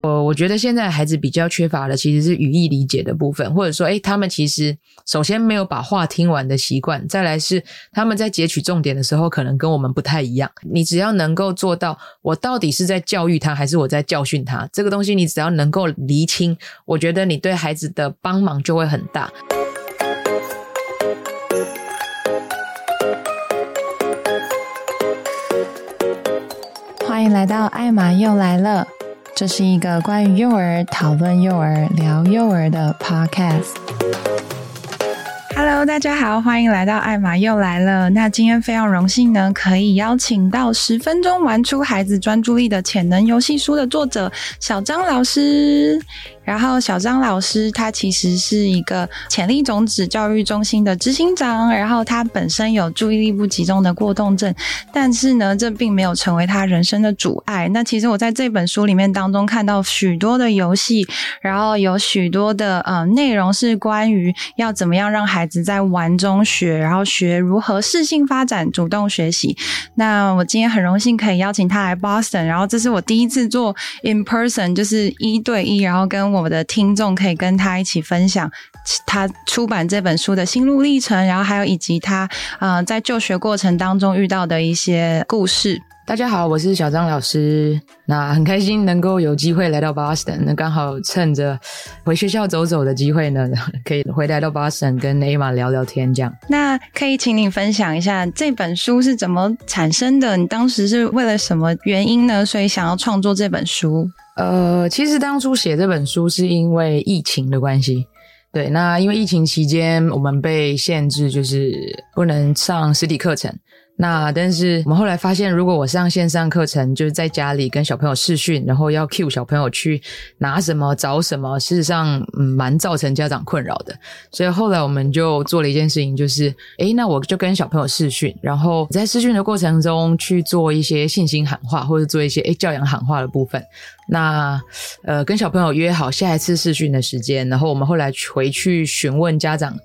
我我觉得现在孩子比较缺乏的其实是语义理解的部分，或者说，诶，他们其实首先没有把话听完的习惯，再来是他们在截取重点的时候，可能跟我们不太一样。你只要能够做到，我到底是在教育他，还是我在教训他，这个东西你只要能够厘清，我觉得你对孩子的帮忙就会很大。欢迎来到艾玛又来了。这是一个关于幼儿、讨论幼儿、聊幼儿的 podcast。Hello，大家好，欢迎来到艾玛又来了。那今天非常荣幸呢，可以邀请到《十分钟玩出孩子专注力的潜能游戏书》的作者小张老师。然后小张老师他其实是一个潜力种子教育中心的执行长，然后他本身有注意力不集中的过动症，但是呢，这并没有成为他人生的阻碍。那其实我在这本书里面当中看到许多的游戏，然后有许多的呃内容是关于要怎么样让孩子在玩中学，然后学如何适性发展、主动学习。那我今天很荣幸可以邀请他来 Boston，然后这是我第一次做 in person，就是一对一，然后跟我。我的听众可以跟他一起分享他出版这本书的心路历程，然后还有以及他呃在就学过程当中遇到的一些故事。大家好，我是小张老师，那很开心能够有机会来到 Boston，那刚好趁着回学校走走的机会呢，可以回来到 Boston 跟 Emma 聊聊天这样。那可以请你分享一下这本书是怎么产生的？你当时是为了什么原因呢？所以想要创作这本书？呃，其实当初写这本书是因为疫情的关系，对，那因为疫情期间我们被限制，就是不能上实体课程。那但是我们后来发现，如果我上线上课程，就是在家里跟小朋友视讯，然后要 cue 小朋友去拿什么找什么，事实上嗯蛮造成家长困扰的。所以后来我们就做了一件事情，就是诶，那我就跟小朋友视讯，然后在视讯的过程中去做一些信心喊话，或者做一些诶教养喊话的部分。那呃跟小朋友约好下一次视讯的时间，然后我们后来回去询问家长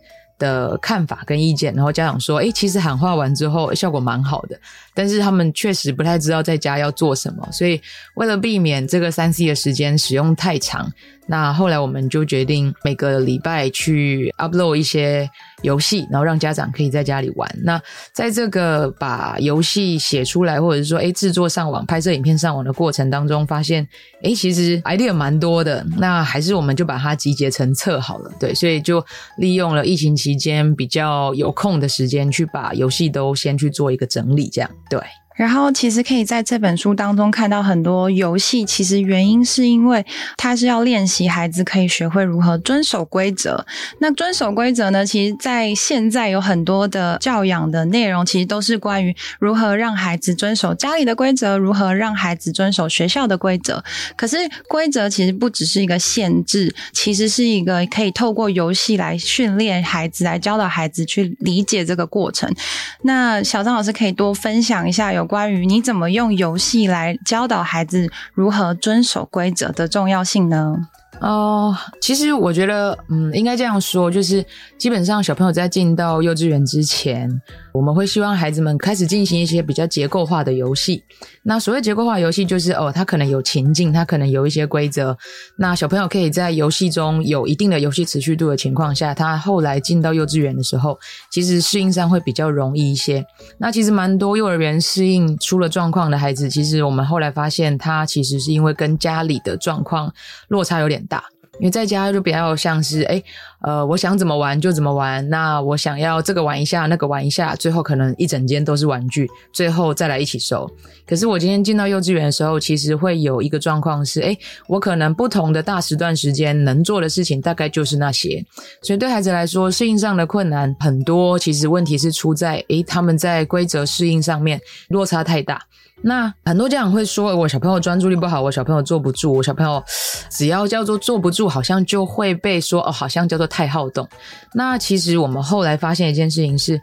的看法跟意见，然后家长说：“诶，其实喊话完之后效果蛮好的，但是他们确实不太知道在家要做什么，所以为了避免这个三 C 的时间使用太长。”那后来我们就决定每个礼拜去 upload 一些游戏，然后让家长可以在家里玩。那在这个把游戏写出来，或者是说诶制作上网、拍摄影片上网的过程当中，发现诶其实 idea 蛮多的。那还是我们就把它集结成册好了，对，所以就利用了疫情期间比较有空的时间，去把游戏都先去做一个整理，这样对。然后其实可以在这本书当中看到很多游戏，其实原因是因为它是要练习孩子可以学会如何遵守规则。那遵守规则呢，其实在现在有很多的教养的内容，其实都是关于如何让孩子遵守家里的规则，如何让孩子遵守学校的规则。可是规则其实不只是一个限制，其实是一个可以透过游戏来训练孩子，来教导孩子去理解这个过程。那小张老师可以多分享一下有。关于你怎么用游戏来教导孩子如何遵守规则的重要性呢？哦，其实我觉得，嗯，应该这样说，就是基本上小朋友在进到幼稚园之前，我们会希望孩子们开始进行一些比较结构化的游戏。那所谓结构化游戏，就是哦，它可能有情境，它可能有一些规则。那小朋友可以在游戏中有一定的游戏持续度的情况下，他后来进到幼稚园的时候，其实适应上会比较容易一些。那其实蛮多幼儿园适应出了状况的孩子，其实我们后来发现，他其实是因为跟家里的状况落差有点大。因为在家就比较像是，诶，呃，我想怎么玩就怎么玩。那我想要这个玩一下，那个玩一下，最后可能一整间都是玩具，最后再来一起收。可是我今天进到幼稚园的时候，其实会有一个状况是，诶，我可能不同的大时段时间能做的事情大概就是那些。所以对孩子来说，适应上的困难很多。其实问题是出在，诶，他们在规则适应上面落差太大。那很多家长会说，我小朋友专注力不好，我小朋友坐不住，我小朋友只要叫做坐不住，好像就会被说哦，好像叫做太好动。那其实我们后来发现一件事情是，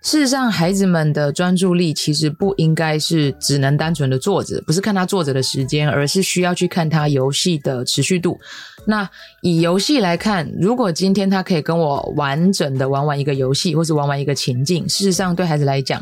事实上孩子们的专注力其实不应该是只能单纯的坐着，不是看他坐着的时间，而是需要去看他游戏的持续度。那以游戏来看，如果今天他可以跟我完整的玩完一个游戏，或是玩完一个情境，事实上对孩子来讲。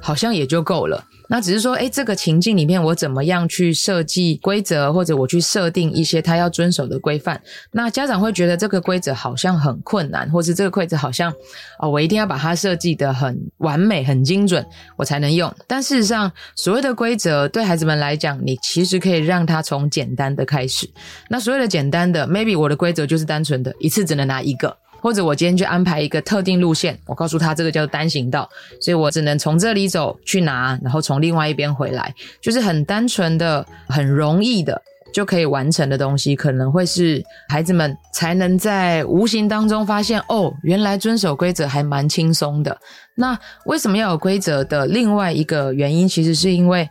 好像也就够了。那只是说，诶，这个情境里面，我怎么样去设计规则，或者我去设定一些他要遵守的规范？那家长会觉得这个规则好像很困难，或是这个规则好像，哦，我一定要把它设计得很完美、很精准，我才能用。但事实上，所谓的规则对孩子们来讲，你其实可以让他从简单的开始。那所谓的简单的，maybe 我的规则就是单纯的，一次只能拿一个。或者我今天去安排一个特定路线，我告诉他这个叫单行道，所以我只能从这里走去拿，然后从另外一边回来，就是很单纯的、很容易的就可以完成的东西，可能会是孩子们才能在无形当中发现，哦，原来遵守规则还蛮轻松的。那为什么要有规则的另外一个原因，其实是因为，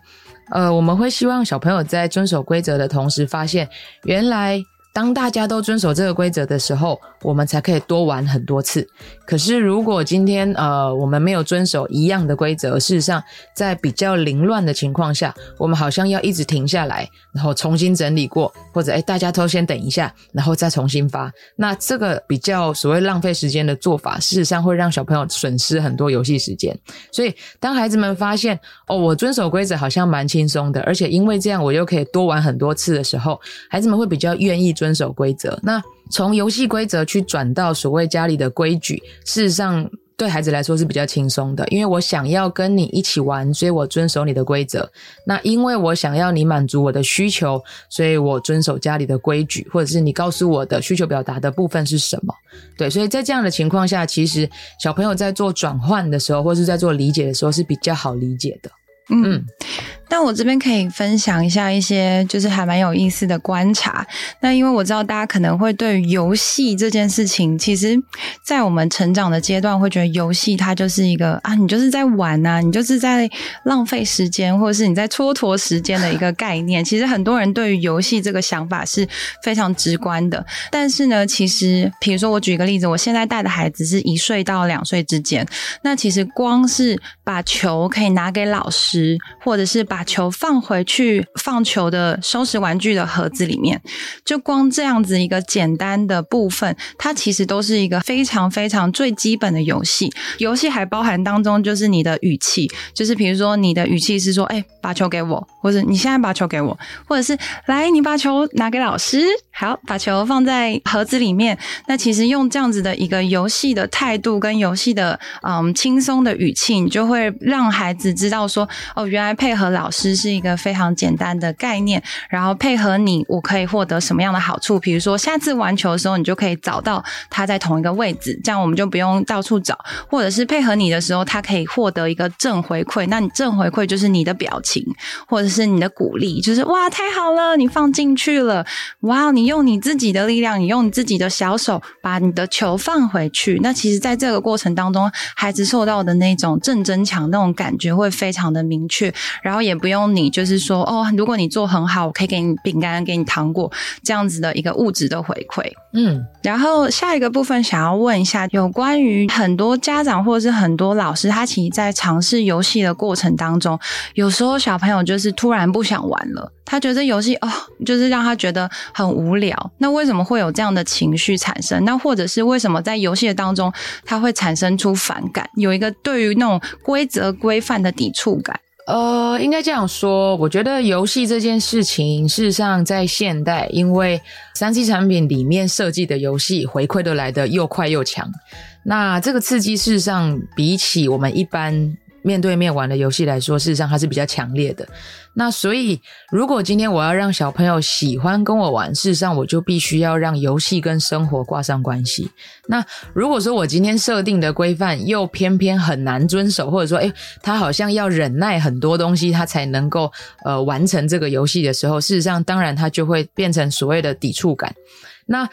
呃，我们会希望小朋友在遵守规则的同时，发现原来。当大家都遵守这个规则的时候，我们才可以多玩很多次。可是如果今天呃我们没有遵守一样的规则，事实上在比较凌乱的情况下，我们好像要一直停下来，然后重新整理过，或者诶大家都先等一下，然后再重新发。那这个比较所谓浪费时间的做法，事实上会让小朋友损失很多游戏时间。所以当孩子们发现哦，我遵守规则好像蛮轻松的，而且因为这样我又可以多玩很多次的时候，孩子们会比较愿意。遵守规则，那从游戏规则去转到所谓家里的规矩，事实上对孩子来说是比较轻松的，因为我想要跟你一起玩，所以我遵守你的规则。那因为我想要你满足我的需求，所以我遵守家里的规矩，或者是你告诉我的需求表达的部分是什么？对，所以在这样的情况下，其实小朋友在做转换的时候，或是在做理解的时候是比较好理解的。嗯。那我这边可以分享一下一些就是还蛮有意思的观察。那因为我知道大家可能会对游戏这件事情，其实，在我们成长的阶段会觉得游戏它就是一个啊，你就是在玩啊，你就是在浪费时间，或者是你在蹉跎时间的一个概念。其实很多人对于游戏这个想法是非常直观的。但是呢，其实比如说我举一个例子，我现在带的孩子是一岁到两岁之间，那其实光是把球可以拿给老师，或者是把把球放回去放球的收拾玩具的盒子里面，就光这样子一个简单的部分，它其实都是一个非常非常最基本的游戏。游戏还包含当中就是你的语气，就是比如说你的语气是说：“哎，把球给我。”或者你现在把球给我，或者是来你把球拿给老师，好，把球放在盒子里面。那其实用这样子的一个游戏的态度跟游戏的嗯轻松的语气，你就会让孩子知道说：“哦，原来配合老。”师是一个非常简单的概念，然后配合你，我可以获得什么样的好处？比如说，下次玩球的时候，你就可以找到他在同一个位置，这样我们就不用到处找。或者是配合你的时候，他可以获得一个正回馈。那你正回馈就是你的表情，或者是你的鼓励，就是哇，太好了，你放进去了，哇，你用你自己的力量，你用你自己的小手把你的球放回去。那其实，在这个过程当中，孩子受到的那种正增强那种感觉会非常的明确，然后也。不用你就是说哦，如果你做很好，我可以给你饼干，给你糖果，这样子的一个物质的回馈。嗯，然后下一个部分想要问一下，有关于很多家长或者是很多老师，他其实在尝试游戏的过程当中，有时候小朋友就是突然不想玩了，他觉得游戏哦，就是让他觉得很无聊。那为什么会有这样的情绪产生？那或者是为什么在游戏的当中他会产生出反感，有一个对于那种规则规范的抵触感？呃，应该这样说，我觉得游戏这件事情，事实上在现代，因为三 C 产品里面设计的游戏回馈都来的又快又强，那这个刺激事实上比起我们一般。面对面玩的游戏来说，事实上它是比较强烈的。那所以，如果今天我要让小朋友喜欢跟我玩，事实上我就必须要让游戏跟生活挂上关系。那如果说我今天设定的规范又偏偏很难遵守，或者说，诶，他好像要忍耐很多东西，他才能够呃完成这个游戏的时候，事实上当然他就会变成所谓的抵触感。那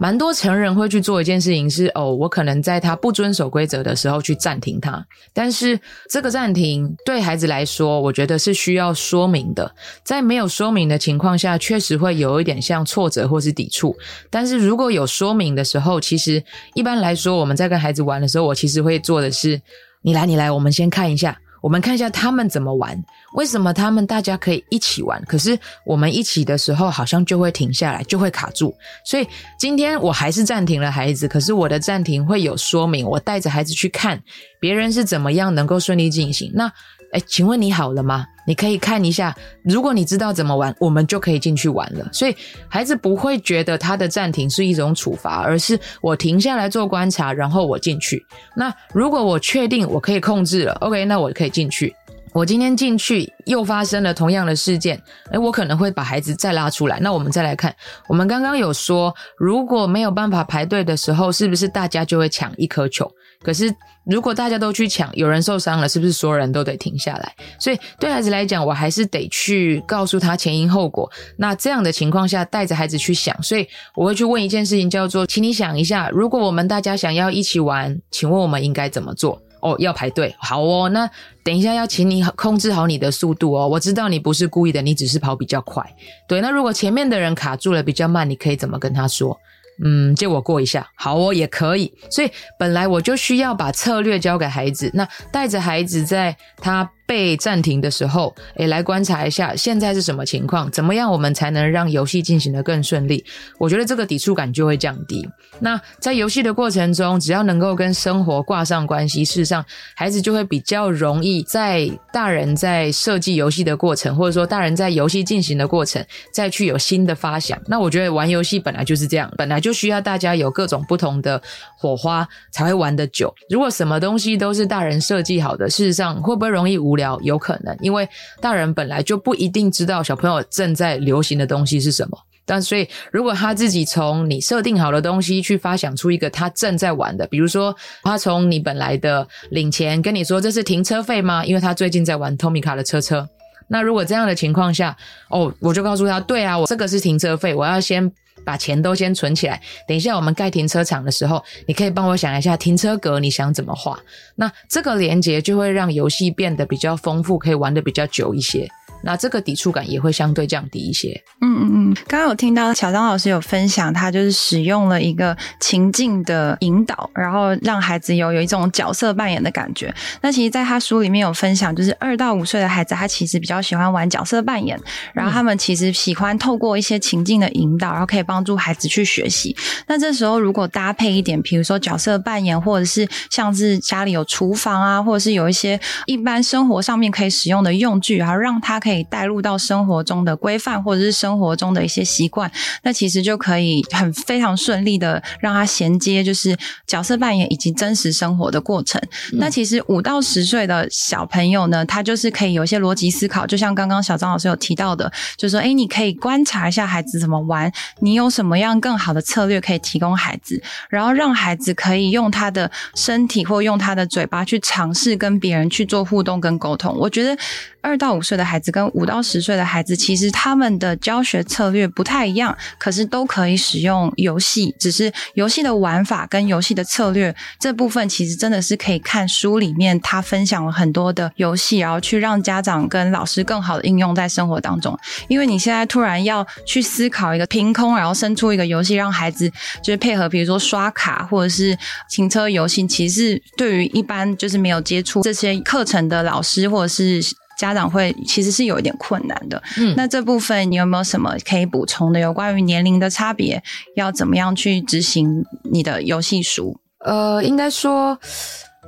蛮多成人会去做一件事情是哦，我可能在他不遵守规则的时候去暂停他，但是这个暂停对孩子来说，我觉得是需要说明的。在没有说明的情况下，确实会有一点像挫折或是抵触。但是如果有说明的时候，其实一般来说，我们在跟孩子玩的时候，我其实会做的是，你来，你来，我们先看一下。我们看一下他们怎么玩，为什么他们大家可以一起玩，可是我们一起的时候好像就会停下来，就会卡住。所以今天我还是暂停了孩子，可是我的暂停会有说明，我带着孩子去看别人是怎么样能够顺利进行。那哎，请问你好了吗？你可以看一下，如果你知道怎么玩，我们就可以进去玩了。所以孩子不会觉得他的暂停是一种处罚，而是我停下来做观察，然后我进去。那如果我确定我可以控制了，OK，那我可以进去。我今天进去又发生了同样的事件，诶，我可能会把孩子再拉出来。那我们再来看，我们刚刚有说，如果没有办法排队的时候，是不是大家就会抢一颗球？可是如果大家都去抢，有人受伤了，是不是所有人都得停下来？所以对孩子来讲，我还是得去告诉他前因后果。那这样的情况下，带着孩子去想，所以我会去问一件事情，叫做，请你想一下，如果我们大家想要一起玩，请问我们应该怎么做？哦，要排队，好哦。那等一下要请你控制好你的速度哦。我知道你不是故意的，你只是跑比较快。对，那如果前面的人卡住了比较慢，你可以怎么跟他说？嗯，借我过一下，好哦，也可以。所以本来我就需要把策略交给孩子，那带着孩子在他。被暂停的时候，诶，来观察一下现在是什么情况，怎么样我们才能让游戏进行得更顺利？我觉得这个抵触感就会降低。那在游戏的过程中，只要能够跟生活挂上关系，事实上孩子就会比较容易在大人在设计游戏的过程，或者说大人在游戏进行的过程，再去有新的发想。那我觉得玩游戏本来就是这样，本来就需要大家有各种不同的火花才会玩得久。如果什么东西都是大人设计好的，事实上会不会容易无？聊有可能，因为大人本来就不一定知道小朋友正在流行的东西是什么，但所以如果他自己从你设定好的东西去发想出一个他正在玩的，比如说他从你本来的领钱跟你说，这是停车费吗？因为他最近在玩 Tomica 的车车。那如果这样的情况下，哦，我就告诉他，对啊，我这个是停车费，我要先。把钱都先存起来，等一下我们盖停车场的时候，你可以帮我想一下停车格你想怎么画。那这个连接就会让游戏变得比较丰富，可以玩的比较久一些。那这个抵触感也会相对降低一些。嗯嗯嗯，刚刚有听到小张老师有分享，他就是使用了一个情境的引导，然后让孩子有有一种角色扮演的感觉。那其实，在他书里面有分享，就是二到五岁的孩子，他其实比较喜欢玩角色扮演，然后他们其实喜欢透过一些情境的引导，然后可以帮助孩子去学习。那这时候如果搭配一点，比如说角色扮演，或者是像是家里有厨房啊，或者是有一些一般生活上面可以使用的用具，然后让他可。可以带入到生活中的规范，或者是生活中的一些习惯，那其实就可以很非常顺利的让他衔接，就是角色扮演以及真实生活的过程。嗯、那其实五到十岁的小朋友呢，他就是可以有一些逻辑思考，就像刚刚小张老师有提到的，就是说，哎，你可以观察一下孩子怎么玩，你有什么样更好的策略可以提供孩子，然后让孩子可以用他的身体或用他的嘴巴去尝试跟别人去做互动跟沟通。我觉得。二到五岁的孩子跟五到十岁的孩子，其实他们的教学策略不太一样，可是都可以使用游戏。只是游戏的玩法跟游戏的策略这部分，其实真的是可以看书里面他分享了很多的游戏，然后去让家长跟老师更好的应用在生活当中。因为你现在突然要去思考一个凭空，然后生出一个游戏，让孩子就是配合，比如说刷卡或者是停车游戏，其实对于一般就是没有接触这些课程的老师或者是。家长会其实是有一点困难的，嗯，那这部分你有没有什么可以补充的？有关于年龄的差别，要怎么样去执行你的游戏书？呃，应该说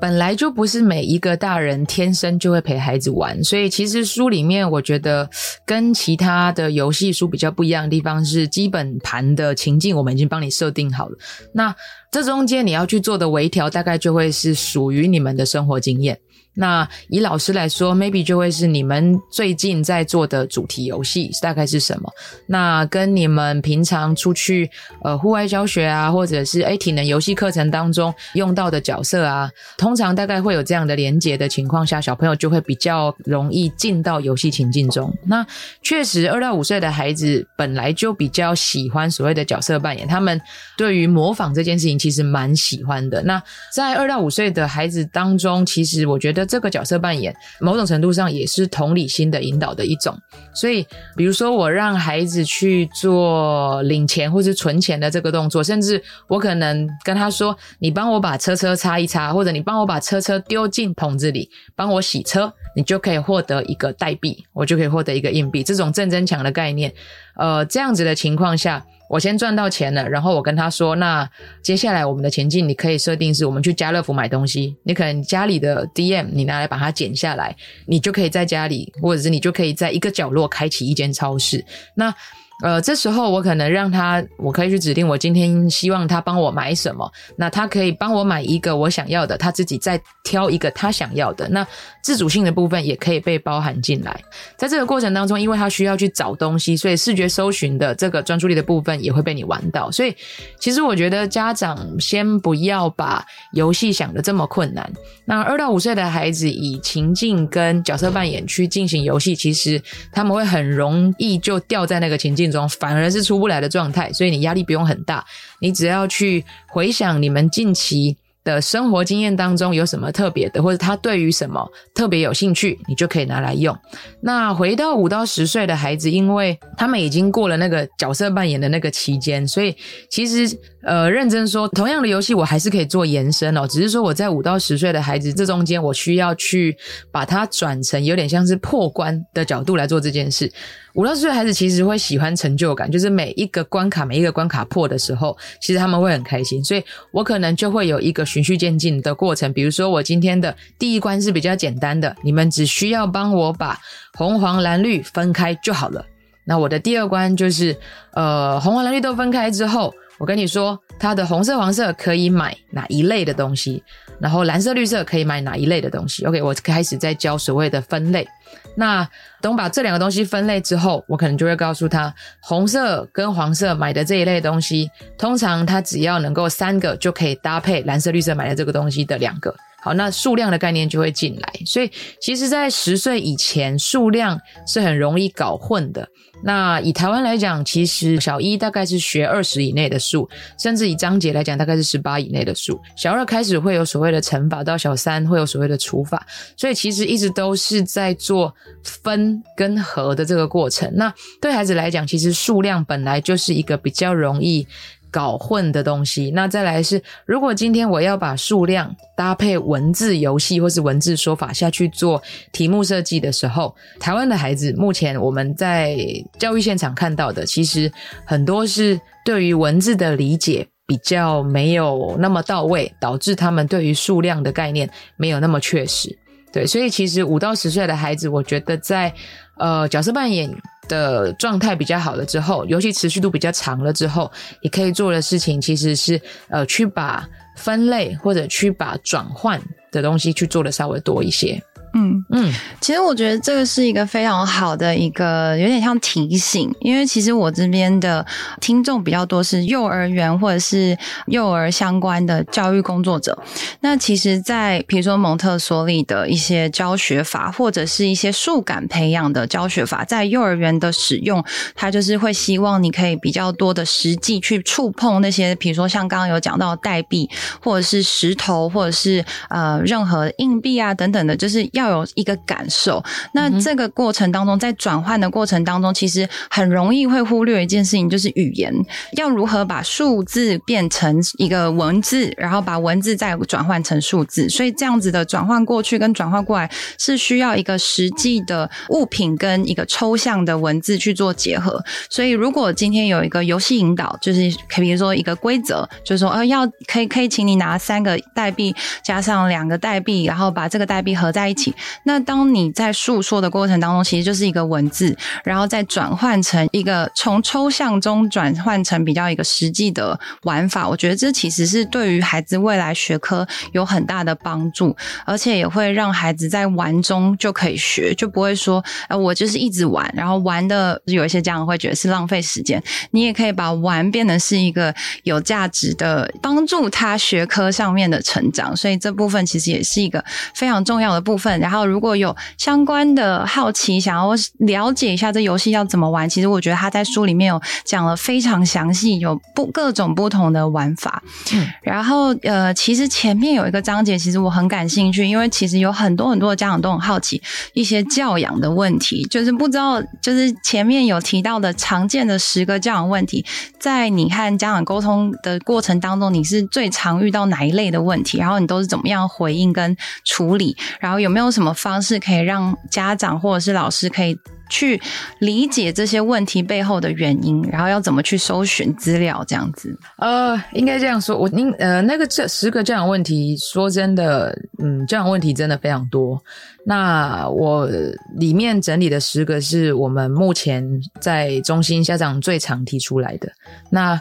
本来就不是每一个大人天生就会陪孩子玩，所以其实书里面我觉得跟其他的游戏书比较不一样的地方是，基本盘的情境我们已经帮你设定好了，那这中间你要去做的微调，大概就会是属于你们的生活经验。那以老师来说，maybe 就会是你们最近在做的主题游戏大概是什么？那跟你们平常出去呃户外教学啊，或者是诶体能游戏课程当中用到的角色啊，通常大概会有这样的连结的情况下，小朋友就会比较容易进到游戏情境中。那确实，二到五岁的孩子本来就比较喜欢所谓的角色扮演，他们对于模仿这件事情其实蛮喜欢的。那在二到五岁的孩子当中，其实我觉得。这个角色扮演，某种程度上也是同理心的引导的一种。所以，比如说我让孩子去做领钱或是存钱的这个动作，甚至我可能跟他说：“你帮我把车车擦一擦，或者你帮我把车车丢进桶子里，帮我洗车，你就可以获得一个代币，我就可以获得一个硬币。”这种正增强的概念，呃，这样子的情况下。我先赚到钱了，然后我跟他说，那接下来我们的前进，你可以设定是我们去家乐福买东西，你可能家里的 DM 你拿来把它剪下来，你就可以在家里，或者是你就可以在一个角落开启一间超市。那呃，这时候我可能让他，我可以去指定我今天希望他帮我买什么，那他可以帮我买一个我想要的，他自己再挑一个他想要的，那自主性的部分也可以被包含进来。在这个过程当中，因为他需要去找东西，所以视觉搜寻的这个专注力的部分也会被你玩到。所以，其实我觉得家长先不要把游戏想的这么困难。那二到五岁的孩子以情境跟角色扮演去进行游戏，其实他们会很容易就掉在那个情境中反而是出不来的状态，所以你压力不用很大，你只要去回想你们近期的生活经验当中有什么特别的，或者他对于什么特别有兴趣，你就可以拿来用。那回到五到十岁的孩子，因为他们已经过了那个角色扮演的那个期间，所以其实呃，认真说，同样的游戏我还是可以做延伸哦，只是说我在五到十岁的孩子这中间，我需要去把它转成有点像是破关的角度来做这件事。五到十岁孩子其实会喜欢成就感，就是每一个关卡，每一个关卡破的时候，其实他们会很开心。所以我可能就会有一个循序渐进的过程。比如说，我今天的第一关是比较简单的，你们只需要帮我把红、黄、蓝、绿分开就好了。那我的第二关就是，呃，红、黄、蓝、绿都分开之后，我跟你说，它的红色、黄色可以买哪一类的东西，然后蓝色、绿色可以买哪一类的东西。OK，我开始在教所谓的分类。那等把这两个东西分类之后，我可能就会告诉他，红色跟黄色买的这一类东西，通常它只要能够三个就可以搭配蓝色、绿色买的这个东西的两个。好，那数量的概念就会进来。所以，其实，在十岁以前，数量是很容易搞混的。那以台湾来讲，其实小一大概是学二十以内的数，甚至以章节来讲，大概是十八以内的数。小二开始会有所谓的乘法，到小三会有所谓的除法，所以其实一直都是在做分跟合的这个过程。那对孩子来讲，其实数量本来就是一个比较容易搞混的东西。那再来是，如果今天我要把数量搭配文字游戏或是文字说法下去做题目设计的时候，台湾的孩子目前我们在教育现场看到的，其实很多是对于文字的理解比较没有那么到位，导致他们对于数量的概念没有那么确实。对，所以其实五到十岁的孩子，我觉得在呃角色扮演的状态比较好了之后，尤其持续度比较长了之后，你可以做的事情其实是呃去把分类或者去把转换的东西去做的稍微多一些。嗯嗯，其实我觉得这个是一个非常好的一个有点像提醒，因为其实我这边的听众比较多是幼儿园或者是幼儿相关的教育工作者。那其实，在比如说蒙特梭利的一些教学法，或者是一些数感培养的教学法，在幼儿园的使用，它就是会希望你可以比较多的实际去触碰那些，比如说像刚刚有讲到代币，或者是石头，或者是呃任何硬币啊等等的，就是要。要有一个感受，那这个过程当中，在转换的过程当中，其实很容易会忽略一件事情，就是语言要如何把数字变成一个文字，然后把文字再转换成数字。所以这样子的转换过去跟转换过来，是需要一个实际的物品跟一个抽象的文字去做结合。所以如果今天有一个游戏引导，就是可比如说一个规则，就是说呃要可以可以请你拿三个代币加上两个代币，然后把这个代币合在一起。那当你在诉说的过程当中，其实就是一个文字，然后再转换成一个从抽象中转换成比较一个实际的玩法。我觉得这其实是对于孩子未来学科有很大的帮助，而且也会让孩子在玩中就可以学，就不会说，呃，我就是一直玩，然后玩的有一些家长会觉得是浪费时间。你也可以把玩变成是一个有价值的，帮助他学科上面的成长。所以这部分其实也是一个非常重要的部分。然后如果有相关的好奇，想要了解一下这游戏要怎么玩，其实我觉得他在书里面有讲了非常详细，有不各种不同的玩法。嗯，然后呃，其实前面有一个章节，其实我很感兴趣，因为其实有很多很多的家长都很好奇一些教养的问题，就是不知道就是前面有提到的常见的十个教养问题，在你和家长沟通的过程当中，你是最常遇到哪一类的问题？然后你都是怎么样回应跟处理？然后有没有什么方式可以让家长或者是老师可以去理解这些问题背后的原因，然后要怎么去搜寻资料这样子？呃，应该这样说，我您呃那个这十个这样问题，说真的，嗯，这样问题真的非常多。那我里面整理的十个是我们目前在中心家长最常提出来的。那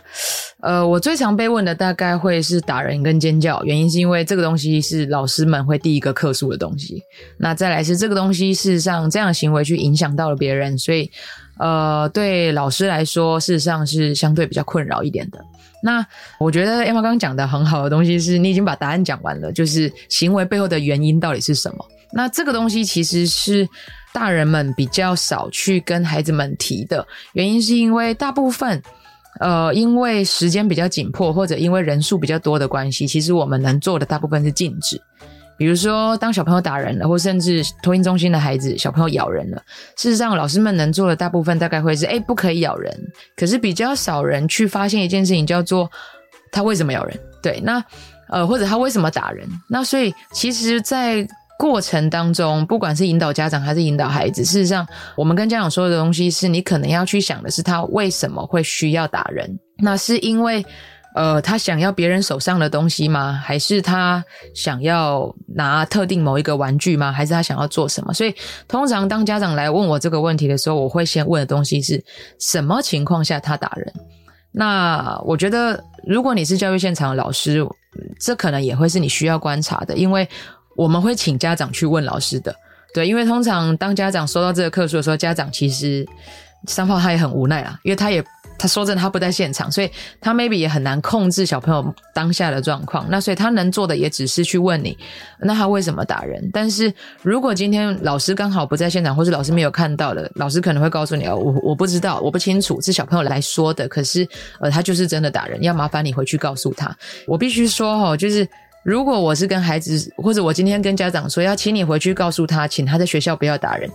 呃，我最常被问的大概会是打人跟尖叫，原因是因为这个东西是老师们会第一个客诉的东西。那再来是这个东西，事实上这样的行为去影响到了别人，所以呃，对老师来说，事实上是相对比较困扰一点的。那我觉得 Emma 刚刚讲的很好的东西是，你已经把答案讲完了，就是行为背后的原因到底是什么？那这个东西其实是大人们比较少去跟孩子们提的，原因是因为大部分，呃，因为时间比较紧迫，或者因为人数比较多的关系，其实我们能做的大部分是禁止。比如说，当小朋友打人了，或甚至托婴中心的孩子小朋友咬人了，事实上，老师们能做的大部分大概会是：诶，不可以咬人。可是比较少人去发现一件事情，叫做他为什么咬人？对，那呃，或者他为什么打人？那所以，其实，在过程当中，不管是引导家长还是引导孩子，事实上，我们跟家长说的东西是你可能要去想的是他为什么会需要打人？那是因为，呃，他想要别人手上的东西吗？还是他想要拿特定某一个玩具吗？还是他想要做什么？所以，通常当家长来问我这个问题的时候，我会先问的东西是什么情况下他打人？那我觉得，如果你是教育现场的老师，这可能也会是你需要观察的，因为。我们会请家长去问老师的，对，因为通常当家长收到这个客诉的时候，家长其实三炮他也很无奈啦，因为他也他说真的他不在现场，所以他 maybe 也很难控制小朋友当下的状况，那所以他能做的也只是去问你，那他为什么打人？但是如果今天老师刚好不在现场，或是老师没有看到的，老师可能会告诉你哦，我我不知道，我不清楚，是小朋友来说的，可是呃他就是真的打人，要麻烦你回去告诉他。我必须说哦，就是。如果我是跟孩子，或者我今天跟家长说要请你回去告诉他，请他在学校不要打人。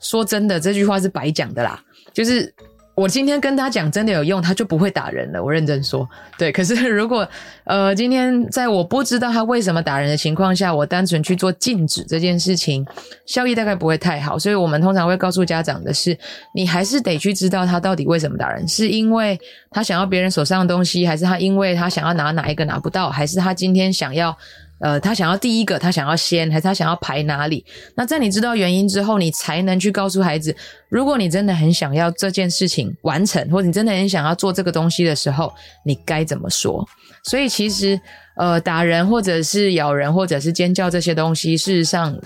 说真的，这句话是白讲的啦，就是。我今天跟他讲真的有用，他就不会打人了。我认真说，对。可是 如果呃，今天在我不知道他为什么打人的情况下，我单纯去做禁止这件事情，效益大概不会太好。所以我们通常会告诉家长的是，你还是得去知道他到底为什么打人，是因为他想要别人手上的东西，还是他因为他想要拿哪一个拿不到，还是他今天想要。呃，他想要第一个，他想要先，还是他想要排哪里？那在你知道原因之后，你才能去告诉孩子，如果你真的很想要这件事情完成，或者你真的很想要做这个东西的时候，你该怎么说？所以其实，呃，打人或者是咬人或者是尖叫这些东西，事实上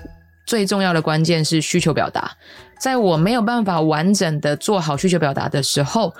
最重要的关键是需求表达。在我没有办法完整的做好需求表达的时候，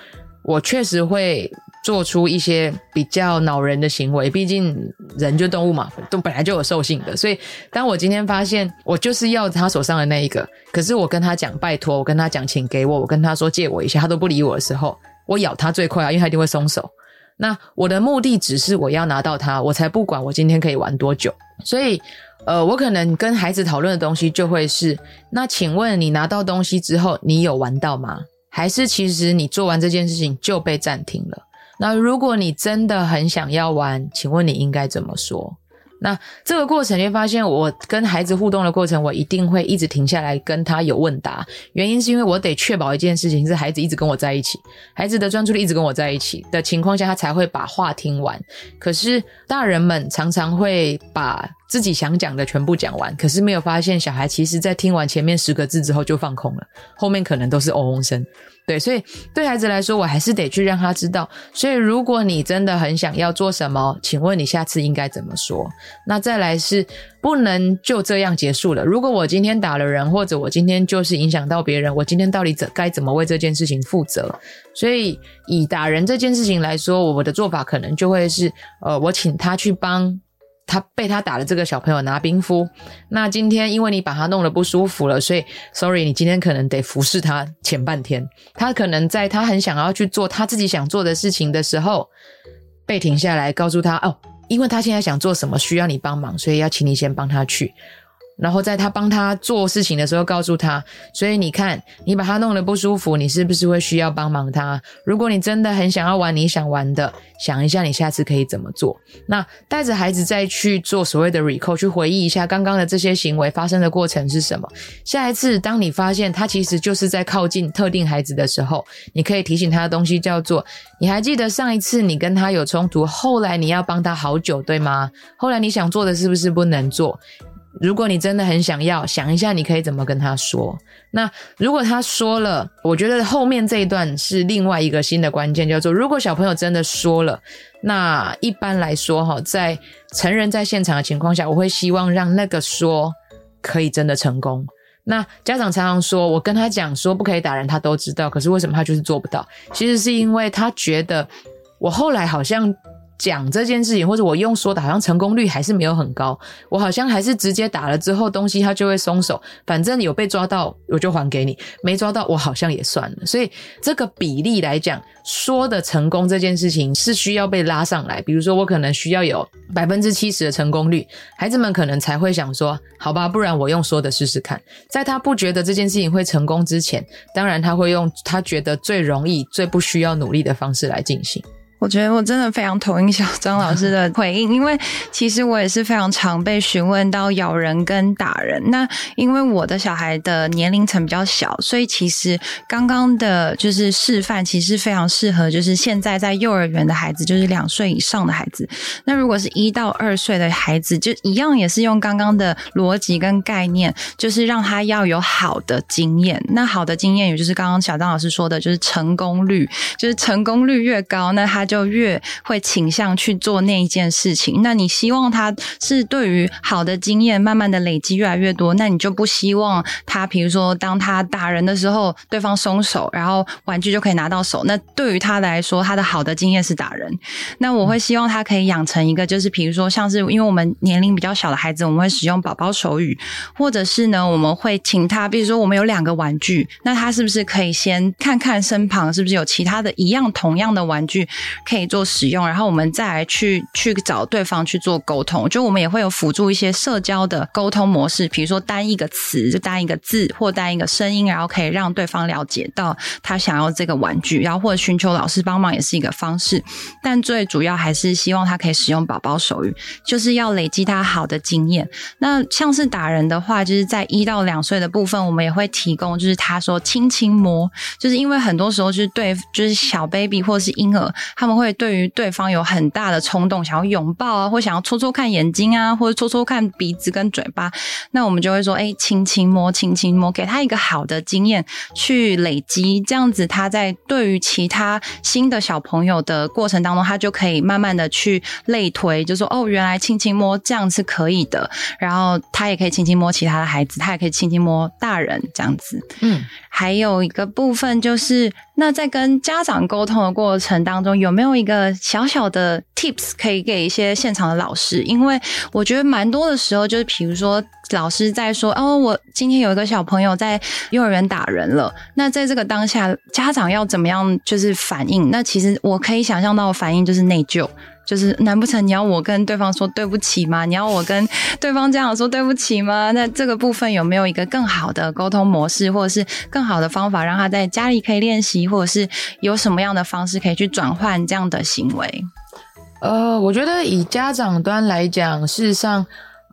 我确实会。做出一些比较恼人的行为，毕竟人就动物嘛，都本来就有兽性的。所以，当我今天发现我就是要他手上的那一个，可是我跟他讲拜托，我跟他讲请给我，我跟他说借我一下，他都不理我的时候，我咬他最快啊，因为他一定会松手。那我的目的只是我要拿到它，我才不管我今天可以玩多久。所以，呃，我可能跟孩子讨论的东西就会是：那请问你拿到东西之后，你有玩到吗？还是其实你做完这件事情就被暂停了？那如果你真的很想要玩，请问你应该怎么说？那这个过程，你会发现，我跟孩子互动的过程，我一定会一直停下来跟他有问答。原因是因为我得确保一件事情是孩子一直跟我在一起，孩子的专注力一直跟我在一起的情况下，他才会把话听完。可是大人们常常会把自己想讲的全部讲完，可是没有发现小孩其实在听完前面十个字之后就放空了，后面可能都是嗡嗡声。对，所以对孩子来说，我还是得去让他知道。所以，如果你真的很想要做什么，请问你下次应该怎么说？那再来是不能就这样结束了。如果我今天打了人，或者我今天就是影响到别人，我今天到底怎该怎么为这件事情负责？所以，以打人这件事情来说，我的做法可能就会是，呃，我请他去帮。他被他打的这个小朋友拿冰敷，那今天因为你把他弄得不舒服了，所以 sorry，你今天可能得服侍他前半天。他可能在他很想要去做他自己想做的事情的时候，被停下来告诉他哦，因为他现在想做什么需要你帮忙，所以要请你先帮他去。然后在他帮他做事情的时候，告诉他，所以你看，你把他弄得不舒服，你是不是会需要帮忙他？如果你真的很想要玩你想玩的，想一下你下次可以怎么做。那带着孩子再去做所谓的 recall，去回忆一下刚刚的这些行为发生的过程是什么。下一次当你发现他其实就是在靠近特定孩子的时候，你可以提醒他的东西叫做：你还记得上一次你跟他有冲突，后来你要帮他好久，对吗？后来你想做的是不是不能做？如果你真的很想要，想一下你可以怎么跟他说。那如果他说了，我觉得后面这一段是另外一个新的关键，叫做如果小朋友真的说了，那一般来说哈，在成人在现场的情况下，我会希望让那个说可以真的成功。那家长常常说，我跟他讲说不可以打人，他都知道，可是为什么他就是做不到？其实是因为他觉得我后来好像。讲这件事情，或者我用说的，好像成功率还是没有很高。我好像还是直接打了之后，东西他就会松手。反正有被抓到，我就还给你；没抓到，我好像也算了。所以这个比例来讲，说的成功这件事情是需要被拉上来。比如说，我可能需要有百分之七十的成功率，孩子们可能才会想说：“好吧，不然我用说的试试看。”在他不觉得这件事情会成功之前，当然他会用他觉得最容易、最不需要努力的方式来进行。我觉得我真的非常同意小张老师的回应，因为其实我也是非常常被询问到咬人跟打人。那因为我的小孩的年龄层比较小，所以其实刚刚的就是示范，其实非常适合就是现在在幼儿园的孩子，就是两岁以上的孩子。那如果是一到二岁的孩子，就一样也是用刚刚的逻辑跟概念，就是让他要有好的经验。那好的经验，也就是刚刚小张老师说的，就是成功率，就是成功率越高，那他。就越会倾向去做那一件事情。那你希望他是对于好的经验慢慢的累积越来越多，那你就不希望他，比如说当他打人的时候，对方松手，然后玩具就可以拿到手。那对于他来说，他的好的经验是打人。那我会希望他可以养成一个，就是比如说像是因为我们年龄比较小的孩子，我们会使用宝宝手语，或者是呢，我们会请他，比如说我们有两个玩具，那他是不是可以先看看身旁是不是有其他的一样同样的玩具。可以做使用，然后我们再来去去找对方去做沟通。就我们也会有辅助一些社交的沟通模式，比如说单一个词，就单一个字或单一个声音，然后可以让对方了解到他想要这个玩具，然后或者寻求老师帮忙也是一个方式。但最主要还是希望他可以使用宝宝手语，就是要累积他好的经验。那像是打人的话，就是在一到两岁的部分，我们也会提供，就是他说轻轻摸，就是因为很多时候就是对，就是小 baby 或是婴儿。他们会对于对方有很大的冲动，想要拥抱啊，或想要戳戳看眼睛啊，或者戳戳看鼻子跟嘴巴。那我们就会说，哎，轻轻摸，轻轻摸，给他一个好的经验去累积，这样子他在对于其他新的小朋友的过程当中，他就可以慢慢的去类推，就说哦，原来轻轻摸这样是可以的。然后他也可以轻轻摸其他的孩子，他也可以轻轻摸大人这样子。嗯，还有一个部分就是，那在跟家长沟通的过程当中，有没有一个小小的 tips 可以给一些现场的老师？因为我觉得蛮多的时候，就是比如说老师在说：“哦，我今天有一个小朋友在幼儿园打人了。”那在这个当下，家长要怎么样就是反应？那其实我可以想象到的反应就是内疚。就是难不成你要我跟对方说对不起吗？你要我跟对方这样说对不起吗？那这个部分有没有一个更好的沟通模式，或者是更好的方法，让他在家里可以练习，或者是有什么样的方式可以去转换这样的行为？呃，我觉得以家长端来讲，事实上。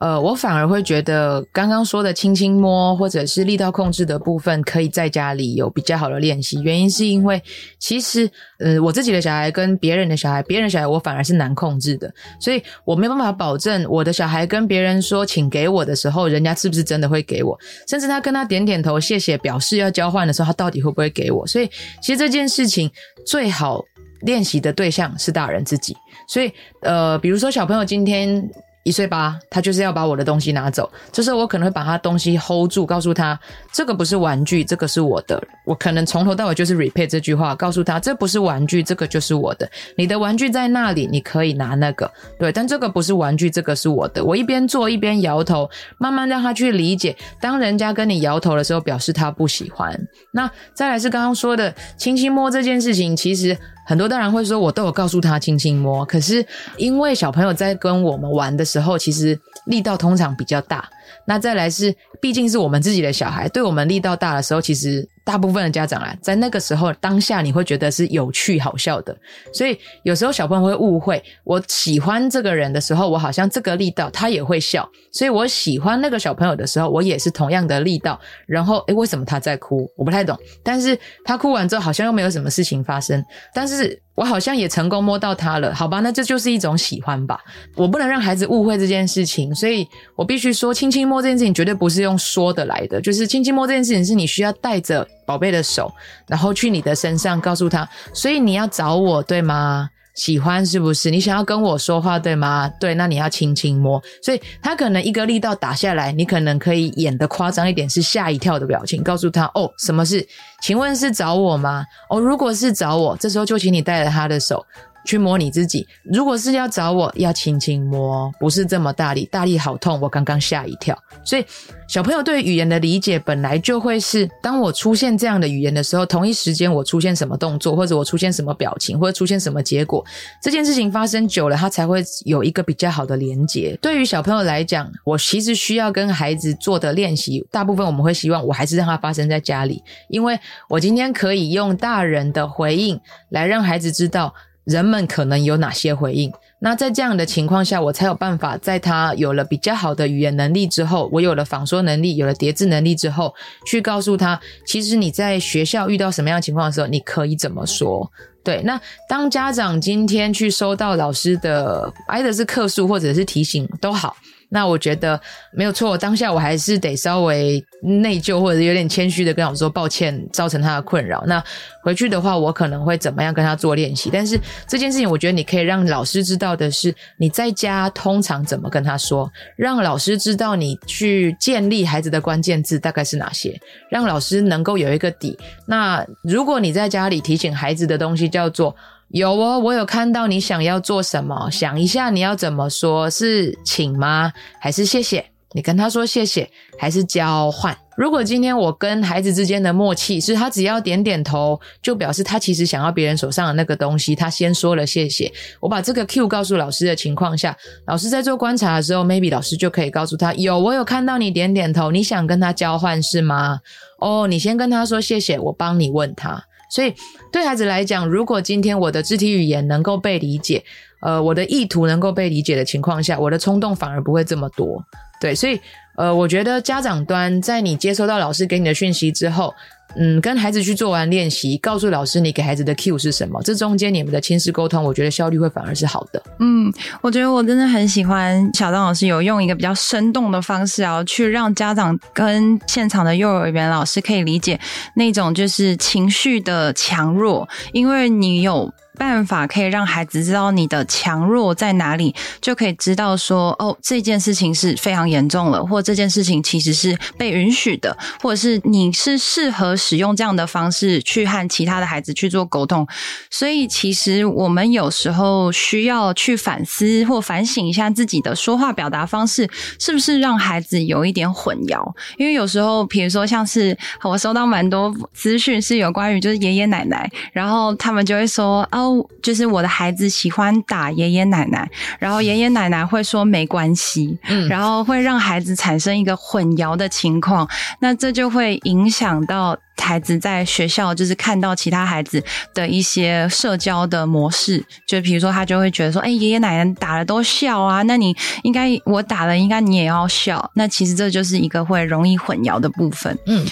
呃，我反而会觉得刚刚说的轻轻摸或者是力道控制的部分，可以在家里有比较好的练习。原因是因为其实，呃，我自己的小孩跟别人的小孩，别人的小孩我反而是难控制的，所以我没有办法保证我的小孩跟别人说请给我的时候，人家是不是真的会给我，甚至他跟他点点头谢谢表示要交换的时候，他到底会不会给我？所以其实这件事情最好练习的对象是大人自己。所以呃，比如说小朋友今天。一岁八，他就是要把我的东西拿走。这时候我可能会把他东西 hold 住，告诉他这个不是玩具，这个是我的。我可能从头到尾就是 repeat 这句话，告诉他这不是玩具，这个就是我的。你的玩具在那里，你可以拿那个。对，但这个不是玩具，这个是我的。我一边做一边摇头，慢慢让他去理解。当人家跟你摇头的时候，表示他不喜欢。那再来是刚刚说的轻轻摸这件事情，其实。很多大人会说，我都有告诉他轻轻摸，可是因为小朋友在跟我们玩的时候，其实力道通常比较大，那再来是，毕竟是我们自己的小孩，对我们力道大的时候，其实。大部分的家长啊，在那个时候当下，你会觉得是有趣好笑的，所以有时候小朋友会误会，我喜欢这个人的时候，我好像这个力道他也会笑，所以我喜欢那个小朋友的时候，我也是同样的力道。然后，诶，为什么他在哭？我不太懂。但是他哭完之后，好像又没有什么事情发生。但是我好像也成功摸到他了，好吧？那这就是一种喜欢吧。我不能让孩子误会这件事情，所以我必须说，轻轻摸这件事情绝对不是用说的来的，就是轻轻摸这件事情是你需要带着。宝贝的手，然后去你的身上，告诉他，所以你要找我，对吗？喜欢是不是？你想要跟我说话，对吗？对，那你要轻轻摸。所以他可能一个力道打下来，你可能可以演的夸张一点，是吓一跳的表情，告诉他哦，什么事？请问是找我吗？哦，如果是找我，这时候就请你带着他的手。去摸你自己，如果是要找我，要轻轻摸，不是这么大力，大力好痛，我刚刚吓一跳。所以小朋友对语言的理解本来就会是，当我出现这样的语言的时候，同一时间我出现什么动作，或者我出现什么表情，或者出现什么结果，这件事情发生久了，他才会有一个比较好的连结。对于小朋友来讲，我其实需要跟孩子做的练习，大部分我们会希望我还是让他发生在家里，因为我今天可以用大人的回应来让孩子知道。人们可能有哪些回应？那在这样的情况下，我才有办法在他有了比较好的语言能力之后，我有了仿说能力，有了叠字能力之后，去告诉他，其实你在学校遇到什么样情况的时候，你可以怎么说？对，那当家长今天去收到老师的，挨的是客诉或者是提醒都好。那我觉得没有错，当下我还是得稍微内疚，或者有点谦虚的跟老师说抱歉，造成他的困扰。那回去的话，我可能会怎么样跟他做练习？但是这件事情，我觉得你可以让老师知道的是，你在家通常怎么跟他说，让老师知道你去建立孩子的关键字大概是哪些，让老师能够有一个底。那如果你在家里提醒孩子的东西叫做。有哦，我有看到你想要做什么，想一下你要怎么说，是请吗？还是谢谢？你跟他说谢谢，还是交换？如果今天我跟孩子之间的默契是他只要点点头，就表示他其实想要别人手上的那个东西，他先说了谢谢。我把这个 Q 告诉老师的情况下，老师在做观察的时候，maybe 老师就可以告诉他：有，我有看到你点点头，你想跟他交换是吗？哦，你先跟他说谢谢，我帮你问他。所以，对孩子来讲，如果今天我的肢体语言能够被理解，呃，我的意图能够被理解的情况下，我的冲动反而不会这么多。对，所以，呃，我觉得家长端在你接收到老师给你的讯息之后，嗯，跟孩子去做完练习，告诉老师你给孩子的 Q 是什么，这中间你们的亲子沟通，我觉得效率会反而是好的。嗯，我觉得我真的很喜欢小张老师有用一个比较生动的方式啊，去让家长跟现场的幼儿园老师可以理解那种就是情绪的强弱，因为你有。办法可以让孩子知道你的强弱在哪里，就可以知道说哦，这件事情是非常严重了，或这件事情其实是被允许的，或者是你是适合使用这样的方式去和其他的孩子去做沟通。所以，其实我们有时候需要去反思或反省一下自己的说话表达方式是不是让孩子有一点混淆。因为有时候，比如说像是我收到蛮多资讯是有关于就是爷爷奶奶，然后他们就会说哦。就是我的孩子喜欢打爷爷奶奶，然后爷爷奶奶会说没关系，嗯，然后会让孩子产生一个混淆的情况，那这就会影响到孩子在学校，就是看到其他孩子的一些社交的模式，就比如说他就会觉得说，哎，爷爷奶奶打了都笑啊，那你应该我打了应该你也要笑，那其实这就是一个会容易混淆的部分，嗯。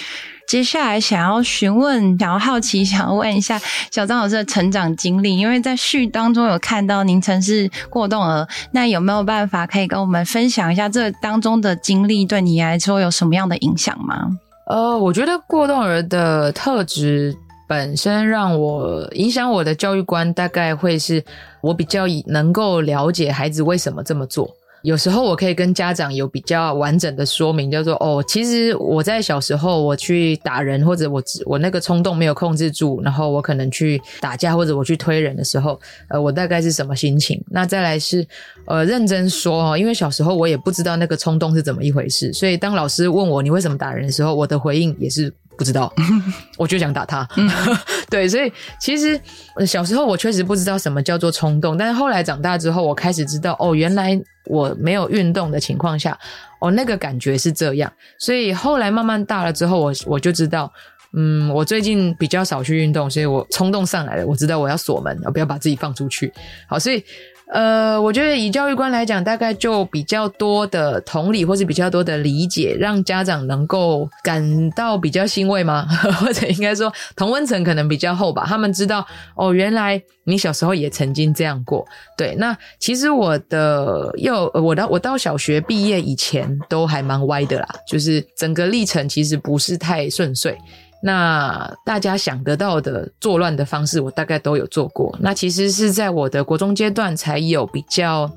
接下来想要询问，想要好奇，想要问一下小张老师的成长经历，因为在序当中有看到您曾是过动儿，那有没有办法可以跟我们分享一下这当中的经历对你来说有什么样的影响吗？呃，我觉得过动儿的特质本身让我影响我的教育观，大概会是我比较能够了解孩子为什么这么做。有时候我可以跟家长有比较完整的说明，叫做哦，其实我在小时候我去打人，或者我我那个冲动没有控制住，然后我可能去打架，或者我去推人的时候，呃，我大概是什么心情？那再来是呃认真说哦，因为小时候我也不知道那个冲动是怎么一回事，所以当老师问我你为什么打人的时候，我的回应也是不知道，我就想打他。对，所以其实小时候我确实不知道什么叫做冲动，但是后来长大之后，我开始知道哦，原来。我没有运动的情况下，哦，那个感觉是这样。所以后来慢慢大了之后，我我就知道，嗯，我最近比较少去运动，所以我冲动上来了，我知道我要锁门，我不要把自己放出去。好，所以。呃，我觉得以教育观来讲，大概就比较多的同理，或是比较多的理解，让家长能够感到比较欣慰吗？或者应该说同温层可能比较厚吧。他们知道哦，原来你小时候也曾经这样过。对，那其实我的幼，我到我到小学毕业以前都还蛮歪的啦，就是整个历程其实不是太顺遂。那大家想得到的作乱的方式，我大概都有做过。那其实是在我的国中阶段才有比较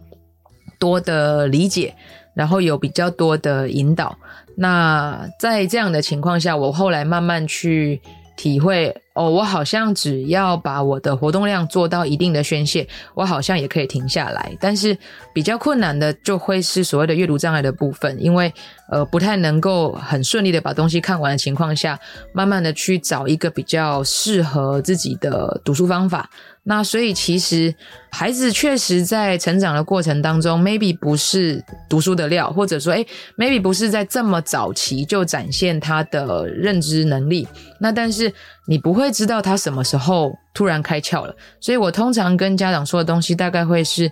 多的理解，然后有比较多的引导。那在这样的情况下，我后来慢慢去体会。哦，我好像只要把我的活动量做到一定的宣泄，我好像也可以停下来。但是比较困难的就会是所谓的阅读障碍的部分，因为呃不太能够很顺利的把东西看完的情况下，慢慢的去找一个比较适合自己的读书方法。那所以其实孩子确实在成长的过程当中，maybe 不是读书的料，或者说诶 maybe 不是在这么早期就展现他的认知能力。那但是你不会知道他什么时候突然开窍了，所以我通常跟家长说的东西大概会是。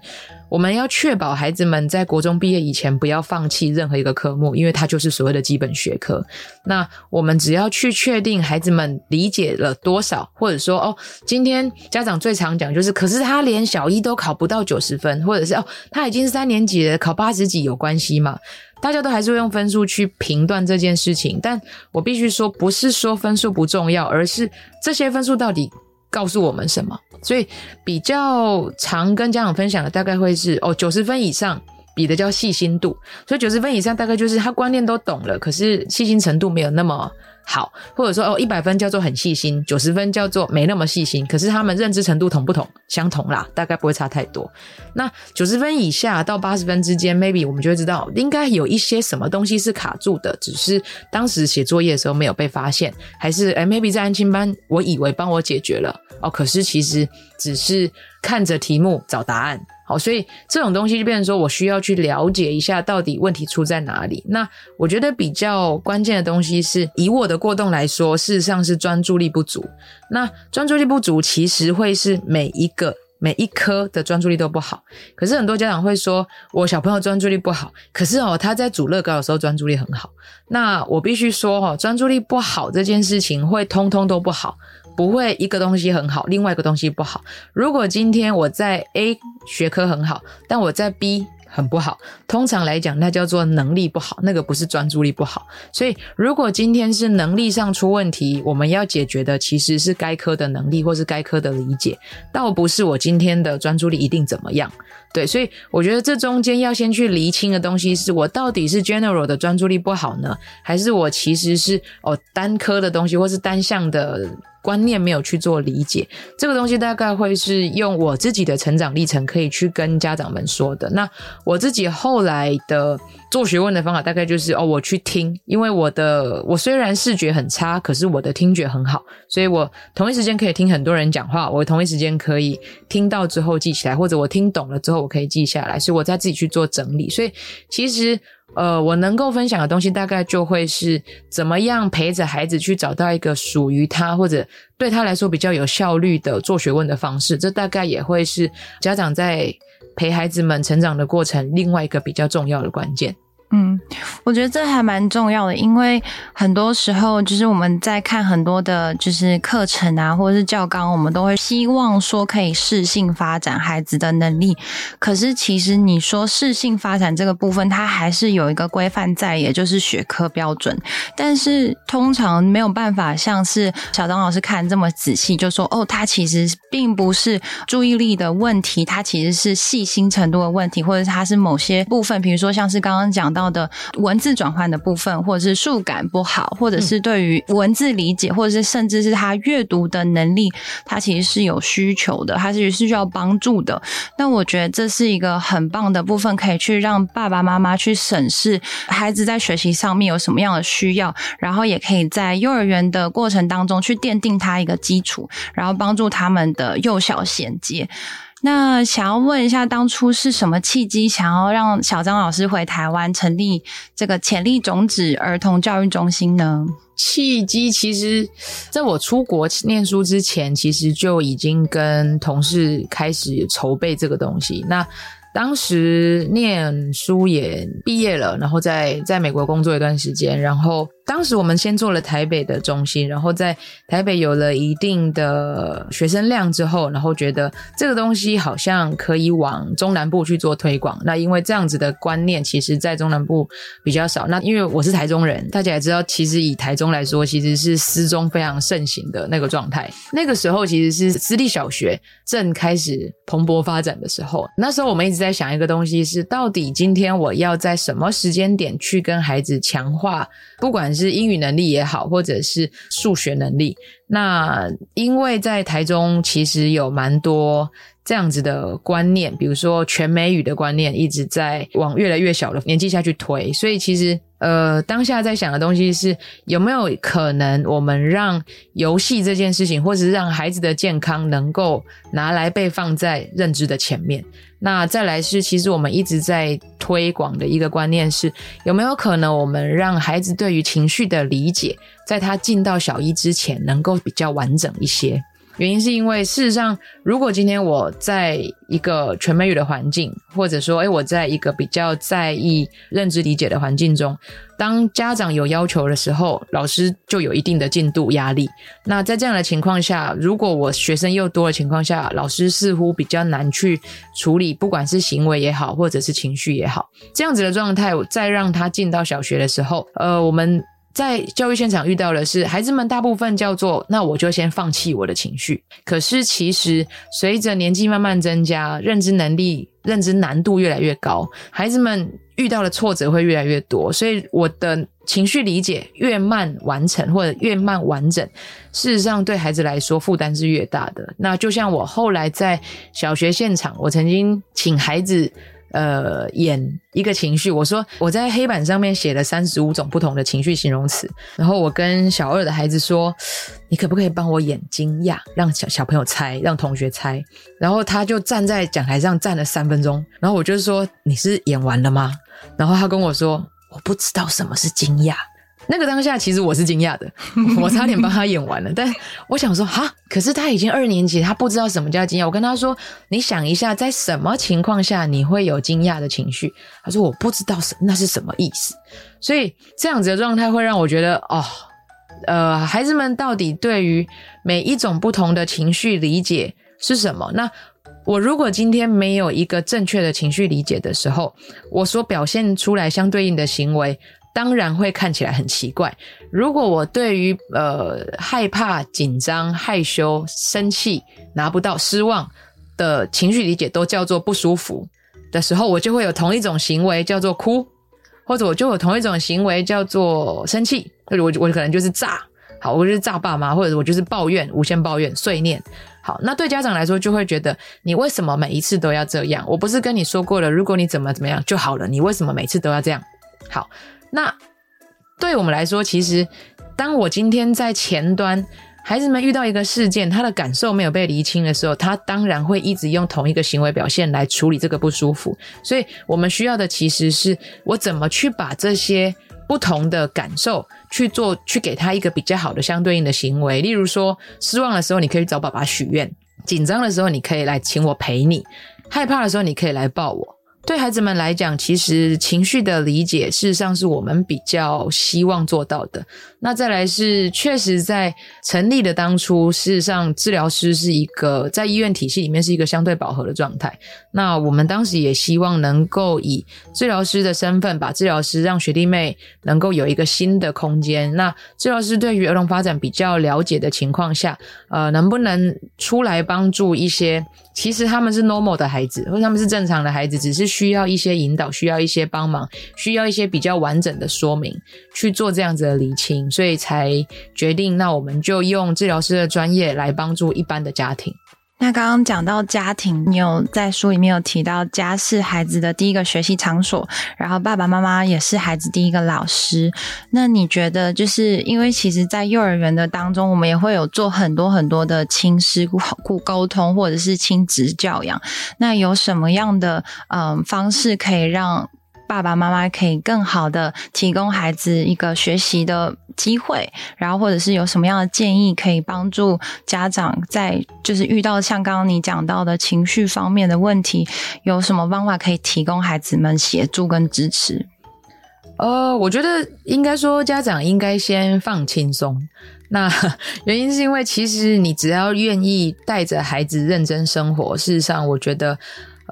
我们要确保孩子们在国中毕业以前不要放弃任何一个科目，因为它就是所谓的基本学科。那我们只要去确定孩子们理解了多少，或者说哦，今天家长最常讲就是，可是他连小一都考不到九十分，或者是哦，他已经三年级了，考八十几有关系吗？大家都还是会用分数去评断这件事情，但我必须说，不是说分数不重要，而是这些分数到底告诉我们什么？所以比较常跟家长分享的大概会是哦，九十分以上比的叫细心度，所以九十分以上大概就是他观念都懂了，可是细心程度没有那么。好，或者说哦，一百分叫做很细心，九十分叫做没那么细心。可是他们认知程度同不同？相同啦，大概不会差太多。那九十分以下到八十分之间，maybe 我们就会知道应该有一些什么东西是卡住的，只是当时写作业的时候没有被发现，还是诶 maybe 在安亲班，我以为帮我解决了哦，可是其实只是看着题目找答案。好，所以这种东西就变成说我需要去了解一下到底问题出在哪里。那我觉得比较关键的东西是，以我的过动来说，事实上是专注力不足。那专注力不足其实会是每一个每一科的专注力都不好。可是很多家长会说，我小朋友专注力不好，可是哦他在组乐高的时候专注力很好。那我必须说哦，专注力不好这件事情会通通都不好。不会一个东西很好，另外一个东西不好。如果今天我在 A 学科很好，但我在 B 很不好，通常来讲，那叫做能力不好，那个不是专注力不好。所以，如果今天是能力上出问题，我们要解决的其实是该科的能力或是该科的理解，倒不是我今天的专注力一定怎么样。对，所以我觉得这中间要先去厘清的东西是我到底是 general 的专注力不好呢，还是我其实是哦单科的东西或是单项的。观念没有去做理解，这个东西大概会是用我自己的成长历程可以去跟家长们说的。那我自己后来的做学问的方法，大概就是哦，我去听，因为我的我虽然视觉很差，可是我的听觉很好，所以我同一时间可以听很多人讲话，我同一时间可以听到之后记起来，或者我听懂了之后我可以记下来，是我在自己去做整理。所以其实。呃，我能够分享的东西大概就会是怎么样陪着孩子去找到一个属于他或者对他来说比较有效率的做学问的方式，这大概也会是家长在陪孩子们成长的过程另外一个比较重要的关键。嗯，我觉得这还蛮重要的，因为很多时候就是我们在看很多的，就是课程啊，或者是教纲，我们都会希望说可以适性发展孩子的能力。可是其实你说适性发展这个部分，它还是有一个规范在，也就是学科标准。但是通常没有办法像是小张老师看这么仔细，就说哦，他其实并不是注意力的问题，他其实是细心程度的问题，或者他是某些部分，比如说像是刚刚讲到。的文字转换的部分，或者是数感不好，或者是对于文字理解，或者是甚至是他阅读的能力，他其实是有需求的，他其实是需要帮助的。那我觉得这是一个很棒的部分，可以去让爸爸妈妈去审视孩子在学习上面有什么样的需要，然后也可以在幼儿园的过程当中去奠定他一个基础，然后帮助他们的幼小衔接。那想要问一下，当初是什么契机，想要让小张老师回台湾成立这个潜力种子儿童教育中心呢？契机其实，在我出国念书之前，其实就已经跟同事开始筹备这个东西。那当时念书也毕业了，然后在在美国工作一段时间，然后。当时我们先做了台北的中心，然后在台北有了一定的学生量之后，然后觉得这个东西好像可以往中南部去做推广。那因为这样子的观念，其实在中南部比较少。那因为我是台中人，大家也知道，其实以台中来说，其实是私中非常盛行的那个状态。那个时候其实是私立小学正开始蓬勃发展的时候。那时候我们一直在想一个东西是，到底今天我要在什么时间点去跟孩子强化，不管是英语能力也好，或者是数学能力，那因为在台中其实有蛮多这样子的观念，比如说全美语的观念一直在往越来越小的年纪下去推，所以其实呃当下在想的东西是有没有可能我们让游戏这件事情，或者是让孩子的健康能够拿来被放在认知的前面。那再来是，其实我们一直在推广的一个观念是，有没有可能我们让孩子对于情绪的理解，在他进到小一之前，能够比较完整一些？原因是因为，事实上，如果今天我在一个全美语的环境，或者说，诶，我在一个比较在意认知理解的环境中，当家长有要求的时候，老师就有一定的进度压力。那在这样的情况下，如果我学生又多的情况下，老师似乎比较难去处理，不管是行为也好，或者是情绪也好，这样子的状态，再让他进到小学的时候，呃，我们。在教育现场遇到的是，孩子们大部分叫做“那我就先放弃我的情绪”。可是其实随着年纪慢慢增加，认知能力、认知难度越来越高，孩子们遇到的挫折会越来越多，所以我的情绪理解越慢完成或者越慢完整，事实上对孩子来说负担是越大的。那就像我后来在小学现场，我曾经请孩子。呃，演一个情绪。我说我在黑板上面写了三十五种不同的情绪形容词，然后我跟小二的孩子说，你可不可以帮我演惊讶，让小小朋友猜，让同学猜。然后他就站在讲台上站了三分钟，然后我就说，你是演完了吗？然后他跟我说，我不知道什么是惊讶。那个当下，其实我是惊讶的，我差点帮他演完了。但我想说，哈，可是他已经二年级，他不知道什么叫惊讶。我跟他说，你想一下，在什么情况下你会有惊讶的情绪？他说，我不知道什那是什么意思。所以这样子的状态会让我觉得，哦，呃，孩子们到底对于每一种不同的情绪理解是什么？那我如果今天没有一个正确的情绪理解的时候，我所表现出来相对应的行为。当然会看起来很奇怪。如果我对于呃害怕、紧张、害羞、生气、拿不到、失望的情绪理解都叫做不舒服的时候，我就会有同一种行为叫做哭，或者我就有同一种行为叫做生气。或者我我可能就是炸，好，我就是炸爸妈，或者我就是抱怨、无限抱怨、碎念。好，那对家长来说就会觉得你为什么每一次都要这样？我不是跟你说过了，如果你怎么怎么样就好了，你为什么每次都要这样？好。那对我们来说，其实当我今天在前端，孩子们遇到一个事件，他的感受没有被厘清的时候，他当然会一直用同一个行为表现来处理这个不舒服。所以我们需要的其实是我怎么去把这些不同的感受去做，去给他一个比较好的相对应的行为。例如说，失望的时候你可以找爸爸许愿，紧张的时候你可以来请我陪你，害怕的时候你可以来抱我。对孩子们来讲，其实情绪的理解，事实上是我们比较希望做到的。那再来是，确实在成立的当初，事实上治疗师是一个在医院体系里面是一个相对饱和的状态。那我们当时也希望能够以治疗师的身份，把治疗师让学弟妹能够有一个新的空间。那治疗师对于儿童发展比较了解的情况下，呃，能不能出来帮助一些？其实他们是 normal 的孩子，或者他们是正常的孩子，只是需要一些引导，需要一些帮忙，需要一些比较完整的说明，去做这样子的厘清，所以才决定，那我们就用治疗师的专业来帮助一般的家庭。那刚刚讲到家庭，你有在书里面有提到家是孩子的第一个学习场所，然后爸爸妈妈也是孩子第一个老师。那你觉得，就是因为其实，在幼儿园的当中，我们也会有做很多很多的亲师故沟通，或者是亲职教养。那有什么样的嗯方式可以让爸爸妈妈可以更好的提供孩子一个学习的机会，然后或者是有什么样的建议可以帮助家长在就是遇到像刚刚你讲到的情绪方面的问题，有什么方法可以提供孩子们协助跟支持？呃，我觉得应该说家长应该先放轻松。那 原因是因为其实你只要愿意带着孩子认真生活，事实上我觉得。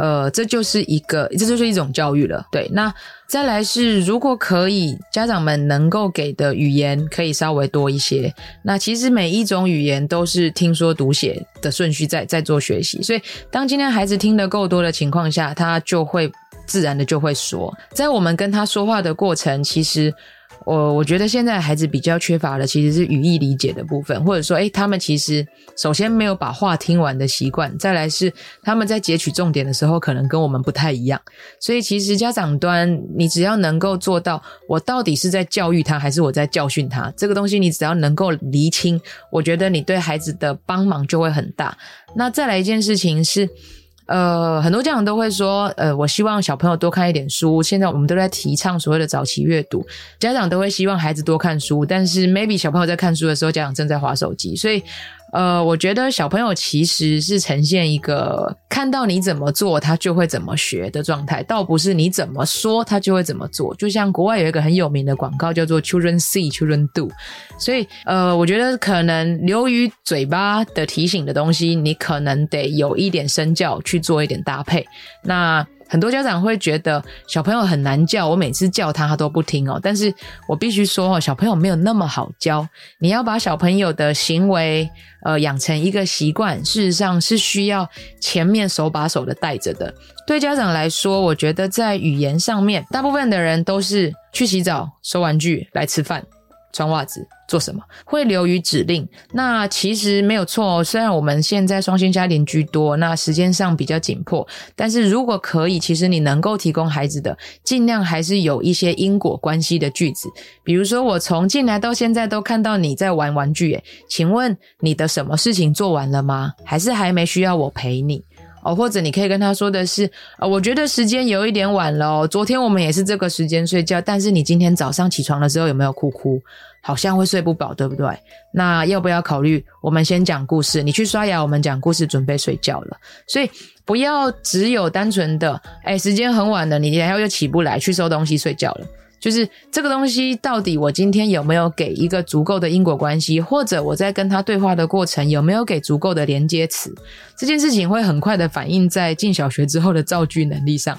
呃，这就是一个，这就是一种教育了。对，那再来是，如果可以，家长们能够给的语言可以稍微多一些。那其实每一种语言都是听说读写的顺序在在做学习，所以当今天孩子听得够多的情况下，他就会自然的就会说。在我们跟他说话的过程，其实。我我觉得现在孩子比较缺乏的其实是语义理解的部分，或者说，诶，他们其实首先没有把话听完的习惯，再来是他们在截取重点的时候，可能跟我们不太一样。所以，其实家长端，你只要能够做到，我到底是在教育他，还是我在教训他，这个东西你只要能够厘清，我觉得你对孩子的帮忙就会很大。那再来一件事情是。呃，很多家长都会说，呃，我希望小朋友多看一点书。现在我们都在提倡所谓的早期阅读，家长都会希望孩子多看书，但是 maybe 小朋友在看书的时候，家长正在划手机，所以。呃，我觉得小朋友其实是呈现一个看到你怎么做，他就会怎么学的状态，倒不是你怎么说，他就会怎么做。就像国外有一个很有名的广告叫做 “Children see, Children do”，所以呃，我觉得可能流于嘴巴的提醒的东西，你可能得有一点身教去做一点搭配。那。很多家长会觉得小朋友很难教，我每次叫他他都不听哦。但是我必须说哦，小朋友没有那么好教。你要把小朋友的行为呃养成一个习惯，事实上是需要前面手把手的带着的。对家长来说，我觉得在语言上面，大部分的人都是去洗澡、收玩具、来吃饭。穿袜子做什么？会流于指令。那其实没有错哦。虽然我们现在双薪家庭居多，那时间上比较紧迫，但是如果可以，其实你能够提供孩子的，尽量还是有一些因果关系的句子。比如说，我从进来到现在都看到你在玩玩具，诶，请问你的什么事情做完了吗？还是还没需要我陪你？哦，或者你可以跟他说的是，呃，我觉得时间有一点晚了哦。昨天我们也是这个时间睡觉，但是你今天早上起床的时候有没有哭哭？好像会睡不饱，对不对？那要不要考虑我们先讲故事？你去刷牙，我们讲故事，准备睡觉了。所以不要只有单纯的，哎，时间很晚了，你然后又起不来，去收东西睡觉了。就是这个东西到底我今天有没有给一个足够的因果关系，或者我在跟他对话的过程有没有给足够的连接词？这件事情会很快的反映在进小学之后的造句能力上。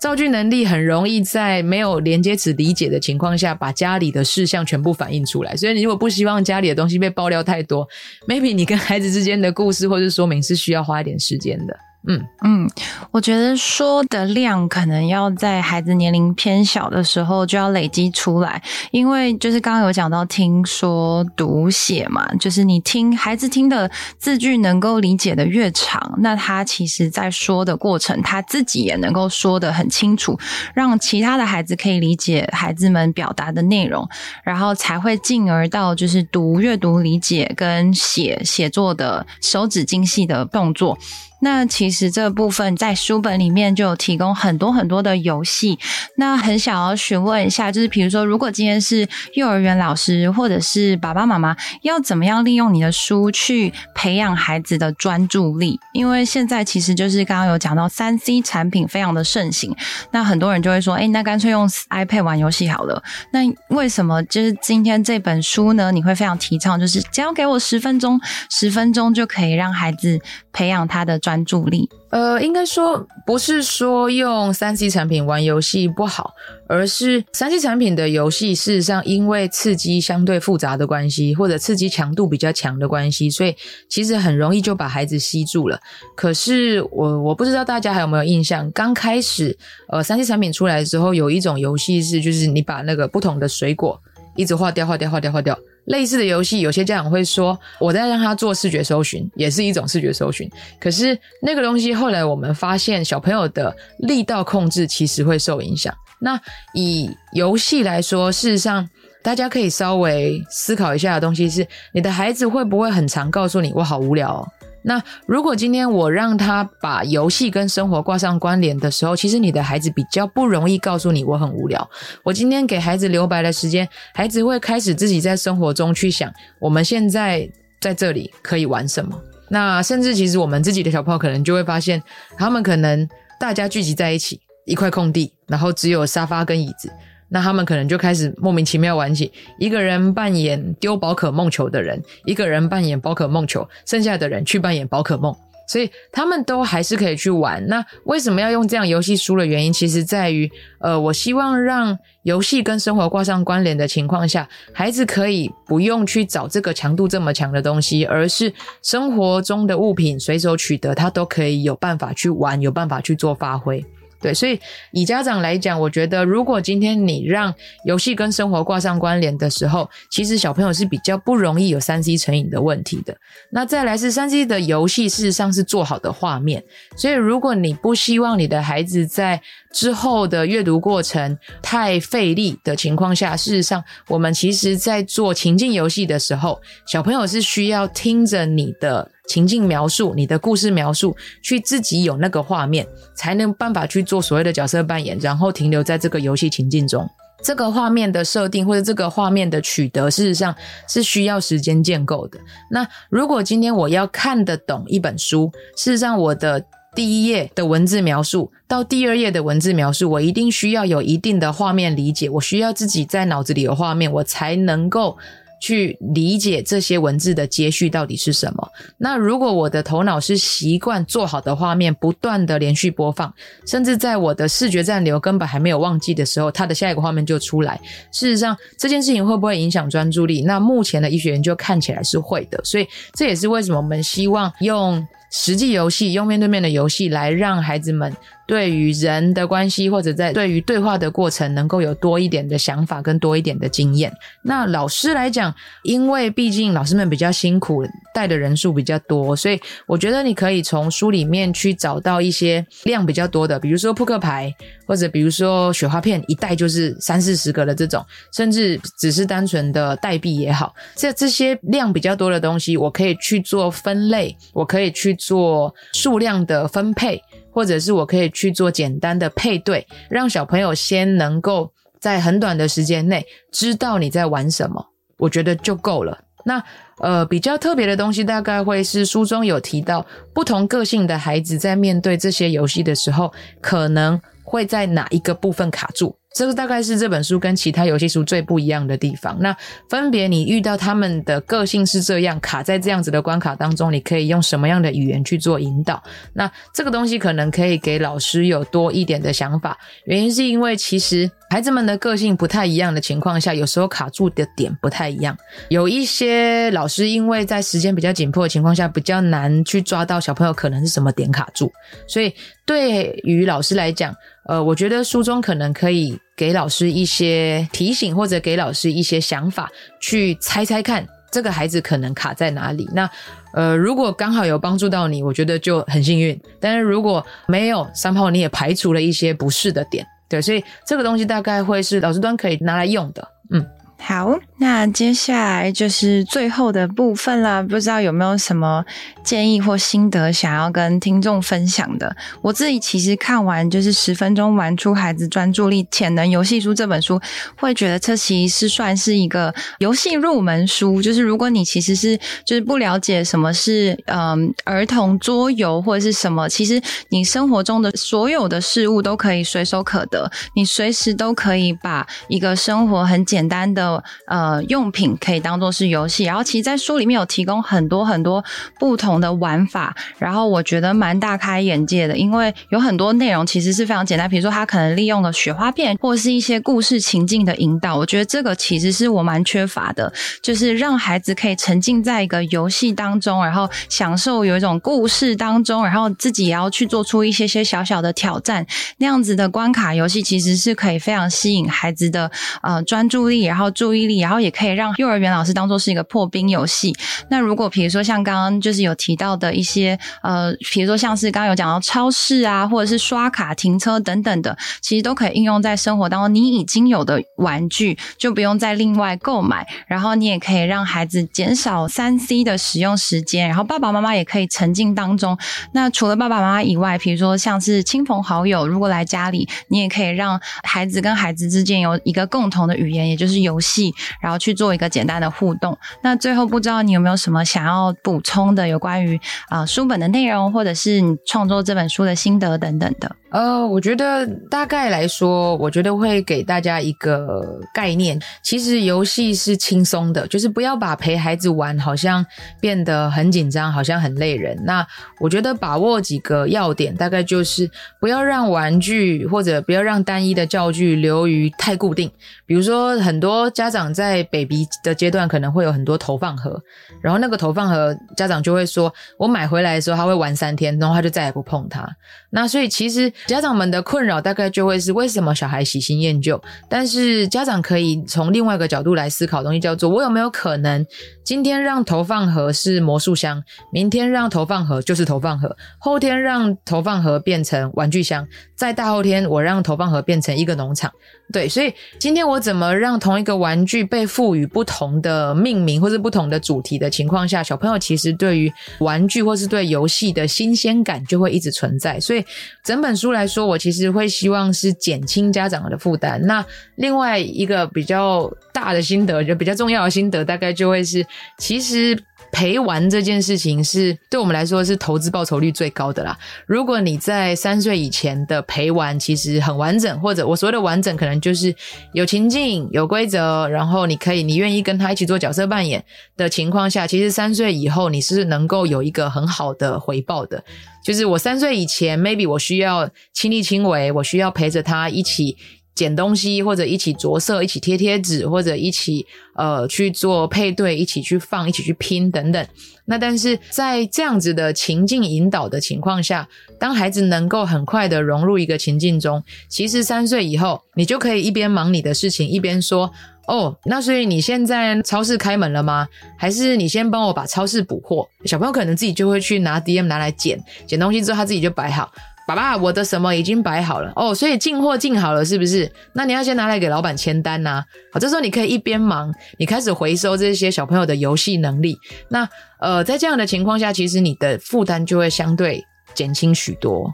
造句能力很容易在没有连接词理解的情况下，把家里的事项全部反映出来。所以你如果不希望家里的东西被爆料太多，maybe 你跟孩子之间的故事或是说明是需要花一点时间的。嗯嗯，我觉得说的量可能要在孩子年龄偏小的时候就要累积出来，因为就是刚刚有讲到听说读写嘛，就是你听孩子听的字句能够理解的越长，那他其实在说的过程，他自己也能够说得很清楚，让其他的孩子可以理解孩子们表达的内容，然后才会进而到就是读阅读理解跟写写作的手指精细的动作。那其实这部分在书本里面就有提供很多很多的游戏。那很想要询问一下，就是比如说，如果今天是幼儿园老师或者是爸爸妈妈，要怎么样利用你的书去培养孩子的专注力？因为现在其实就是刚刚有讲到三 C 产品非常的盛行，那很多人就会说，哎，那干脆用 iPad 玩游戏好了。那为什么就是今天这本书呢？你会非常提倡，就是只要给我十分钟，十分钟就可以让孩子培养他的专。专注力，呃，应该说不是说用三 C 产品玩游戏不好，而是三 C 产品的游戏事实上因为刺激相对复杂的关系，或者刺激强度比较强的关系，所以其实很容易就把孩子吸住了。可是我我不知道大家还有没有印象，刚开始呃三 C 产品出来的时候，有一种游戏是就是你把那个不同的水果一直画掉、画掉、画掉、画掉。类似的游戏，有些家长会说，我在让他做视觉搜寻，也是一种视觉搜寻。可是那个东西后来我们发现，小朋友的力道控制其实会受影响。那以游戏来说，事实上大家可以稍微思考一下的东西是，你的孩子会不会很常告诉你，我好无聊哦？那如果今天我让他把游戏跟生活挂上关联的时候，其实你的孩子比较不容易告诉你我很无聊。我今天给孩子留白的时间，孩子会开始自己在生活中去想，我们现在在这里可以玩什么。那甚至其实我们自己的小朋友可能就会发现，他们可能大家聚集在一起一块空地，然后只有沙发跟椅子。那他们可能就开始莫名其妙玩起，一个人扮演丢宝可梦球的人，一个人扮演宝可梦球，剩下的人去扮演宝可梦，所以他们都还是可以去玩。那为什么要用这样游戏书的原因，其实在于，呃，我希望让游戏跟生活挂上关联的情况下，孩子可以不用去找这个强度这么强的东西，而是生活中的物品随手取得，他都可以有办法去玩，有办法去做发挥。对，所以以家长来讲，我觉得如果今天你让游戏跟生活挂上关联的时候，其实小朋友是比较不容易有三 C 成瘾的问题的。那再来是三 C 的游戏，事实上是做好的画面，所以如果你不希望你的孩子在之后的阅读过程太费力的情况下，事实上我们其实在做情境游戏的时候，小朋友是需要听着你的。情境描述，你的故事描述，去自己有那个画面，才能办法去做所谓的角色扮演，然后停留在这个游戏情境中。这个画面的设定或者这个画面的取得，事实上是需要时间建构的。那如果今天我要看得懂一本书，事实上我的第一页的文字描述到第二页的文字描述，我一定需要有一定的画面理解，我需要自己在脑子里有画面，我才能够。去理解这些文字的接续到底是什么。那如果我的头脑是习惯做好的画面，不断的连续播放，甚至在我的视觉暂留根本还没有忘记的时候，它的下一个画面就出来。事实上，这件事情会不会影响专注力？那目前的医学研究看起来是会的。所以这也是为什么我们希望用实际游戏，用面对面的游戏来让孩子们。对于人的关系，或者在对于对话的过程，能够有多一点的想法跟多一点的经验。那老师来讲，因为毕竟老师们比较辛苦，带的人数比较多，所以我觉得你可以从书里面去找到一些量比较多的，比如说扑克牌，或者比如说雪花片，一袋就是三四十个的这种，甚至只是单纯的代币也好，这这些量比较多的东西，我可以去做分类，我可以去做数量的分配。或者是我可以去做简单的配对，让小朋友先能够在很短的时间内知道你在玩什么，我觉得就够了。那呃，比较特别的东西，大概会是书中有提到，不同个性的孩子在面对这些游戏的时候，可能会在哪一个部分卡住。这个大概是这本书跟其他游戏书最不一样的地方。那分别你遇到他们的个性是这样，卡在这样子的关卡当中，你可以用什么样的语言去做引导？那这个东西可能可以给老师有多一点的想法。原因是因为其实孩子们的个性不太一样的情况下，有时候卡住的点不太一样。有一些老师因为在时间比较紧迫的情况下，比较难去抓到小朋友可能是什么点卡住，所以对于老师来讲，呃，我觉得书中可能可以给老师一些提醒，或者给老师一些想法，去猜猜看这个孩子可能卡在哪里。那呃，如果刚好有帮助到你，我觉得就很幸运。但是如果没有，三炮你也排除了一些不适的点，对，所以这个东西大概会是老师端可以拿来用的，嗯。好，那接下来就是最后的部分了。不知道有没有什么建议或心得想要跟听众分享的？我自己其实看完就是十分钟玩出孩子专注力潜能游戏书这本书，会觉得这其实是算是一个游戏入门书。就是如果你其实是就是不了解什么是嗯儿童桌游或者是什么，其实你生活中的所有的事物都可以随手可得，你随时都可以把一个生活很简单的。呃，用品可以当做是游戏，然后其实，在书里面有提供很多很多不同的玩法，然后我觉得蛮大开眼界的，因为有很多内容其实是非常简单，比如说他可能利用了雪花片或是一些故事情境的引导，我觉得这个其实是我蛮缺乏的，就是让孩子可以沉浸在一个游戏当中，然后享受有一种故事当中，然后自己也要去做出一些些小小的挑战，那样子的关卡游戏其实是可以非常吸引孩子的呃专注力，然后。注意力，然后也可以让幼儿园老师当做是一个破冰游戏。那如果比如说像刚刚就是有提到的一些呃，比如说像是刚刚有讲到超市啊，或者是刷卡停车等等的，其实都可以应用在生活当中。你已经有的玩具就不用再另外购买，然后你也可以让孩子减少三 C 的使用时间，然后爸爸妈妈也可以沉浸当中。那除了爸爸妈妈以外，比如说像是亲朋好友如果来家里，你也可以让孩子跟孩子之间有一个共同的语言，也就是游戏，然后去做一个简单的互动。那最后不知道你有没有什么想要补充的，有关于啊、书本的内容，或者是你创作这本书的心得等等的。呃，我觉得大概来说，我觉得会给大家一个概念。其实游戏是轻松的，就是不要把陪孩子玩好像变得很紧张，好像很累人。那我觉得把握几个要点，大概就是不要让玩具或者不要让单一的教具流于太固定。比如说，很多家长在 baby 的阶段可能会有很多投放盒，然后那个投放盒家长就会说，我买回来的时候他会玩三天，然后他就再也不碰它。那所以其实。家长们的困扰大概就会是为什么小孩喜新厌旧，但是家长可以从另外一个角度来思考，东西叫做我有没有可能今天让投放盒是魔术箱，明天让投放盒就是投放盒，后天让投放盒变成玩具箱，再大后天我让投放盒变成一个农场。对，所以今天我怎么让同一个玩具被赋予不同的命名或是不同的主题的情况下，小朋友其实对于玩具或是对游戏的新鲜感就会一直存在。所以整本书来说，我其实会希望是减轻家长的负担。那另外一个比较大的心得，就比较重要的心得，大概就会是其实。陪玩这件事情是对我们来说是投资报酬率最高的啦。如果你在三岁以前的陪玩其实很完整，或者我所谓的完整，可能就是有情境、有规则，然后你可以你愿意跟他一起做角色扮演的情况下，其实三岁以后你是能够有一个很好的回报的。就是我三岁以前，maybe 我需要亲力亲为，我需要陪着他一起。捡东西，或者一起着色，一起贴贴纸，或者一起呃去做配对，一起去放，一起去拼等等。那但是在这样子的情境引导的情况下，当孩子能够很快的融入一个情境中，其实三岁以后，你就可以一边忙你的事情，一边说：“哦，那所以你现在超市开门了吗？还是你先帮我把超市补货？”小朋友可能自己就会去拿 DM 拿来捡，捡东西之后他自己就摆好。爸爸，我的什么已经摆好了哦，所以进货进好了是不是？那你要先拿来给老板签单呐。好，这时候你可以一边忙，你开始回收这些小朋友的游戏能力。那呃，在这样的情况下，其实你的负担就会相对减轻许多。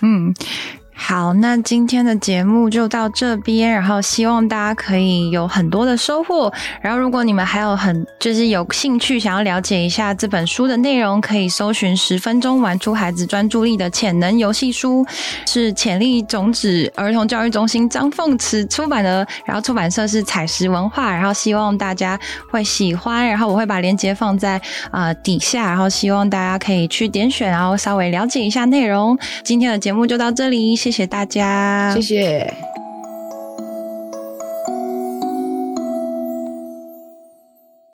嗯。好，那今天的节目就到这边，然后希望大家可以有很多的收获。然后，如果你们还有很就是有兴趣想要了解一下这本书的内容，可以搜寻《十分钟玩出孩子专注力的潜能游戏书》，是潜力种子儿童教育中心张凤慈出版的，然后出版社是采石文化。然后希望大家会喜欢，然后我会把链接放在啊、底下，然后希望大家可以去点选，然后稍微了解一下内容。今天的节目就到这里。谢谢谢大家。谢谢。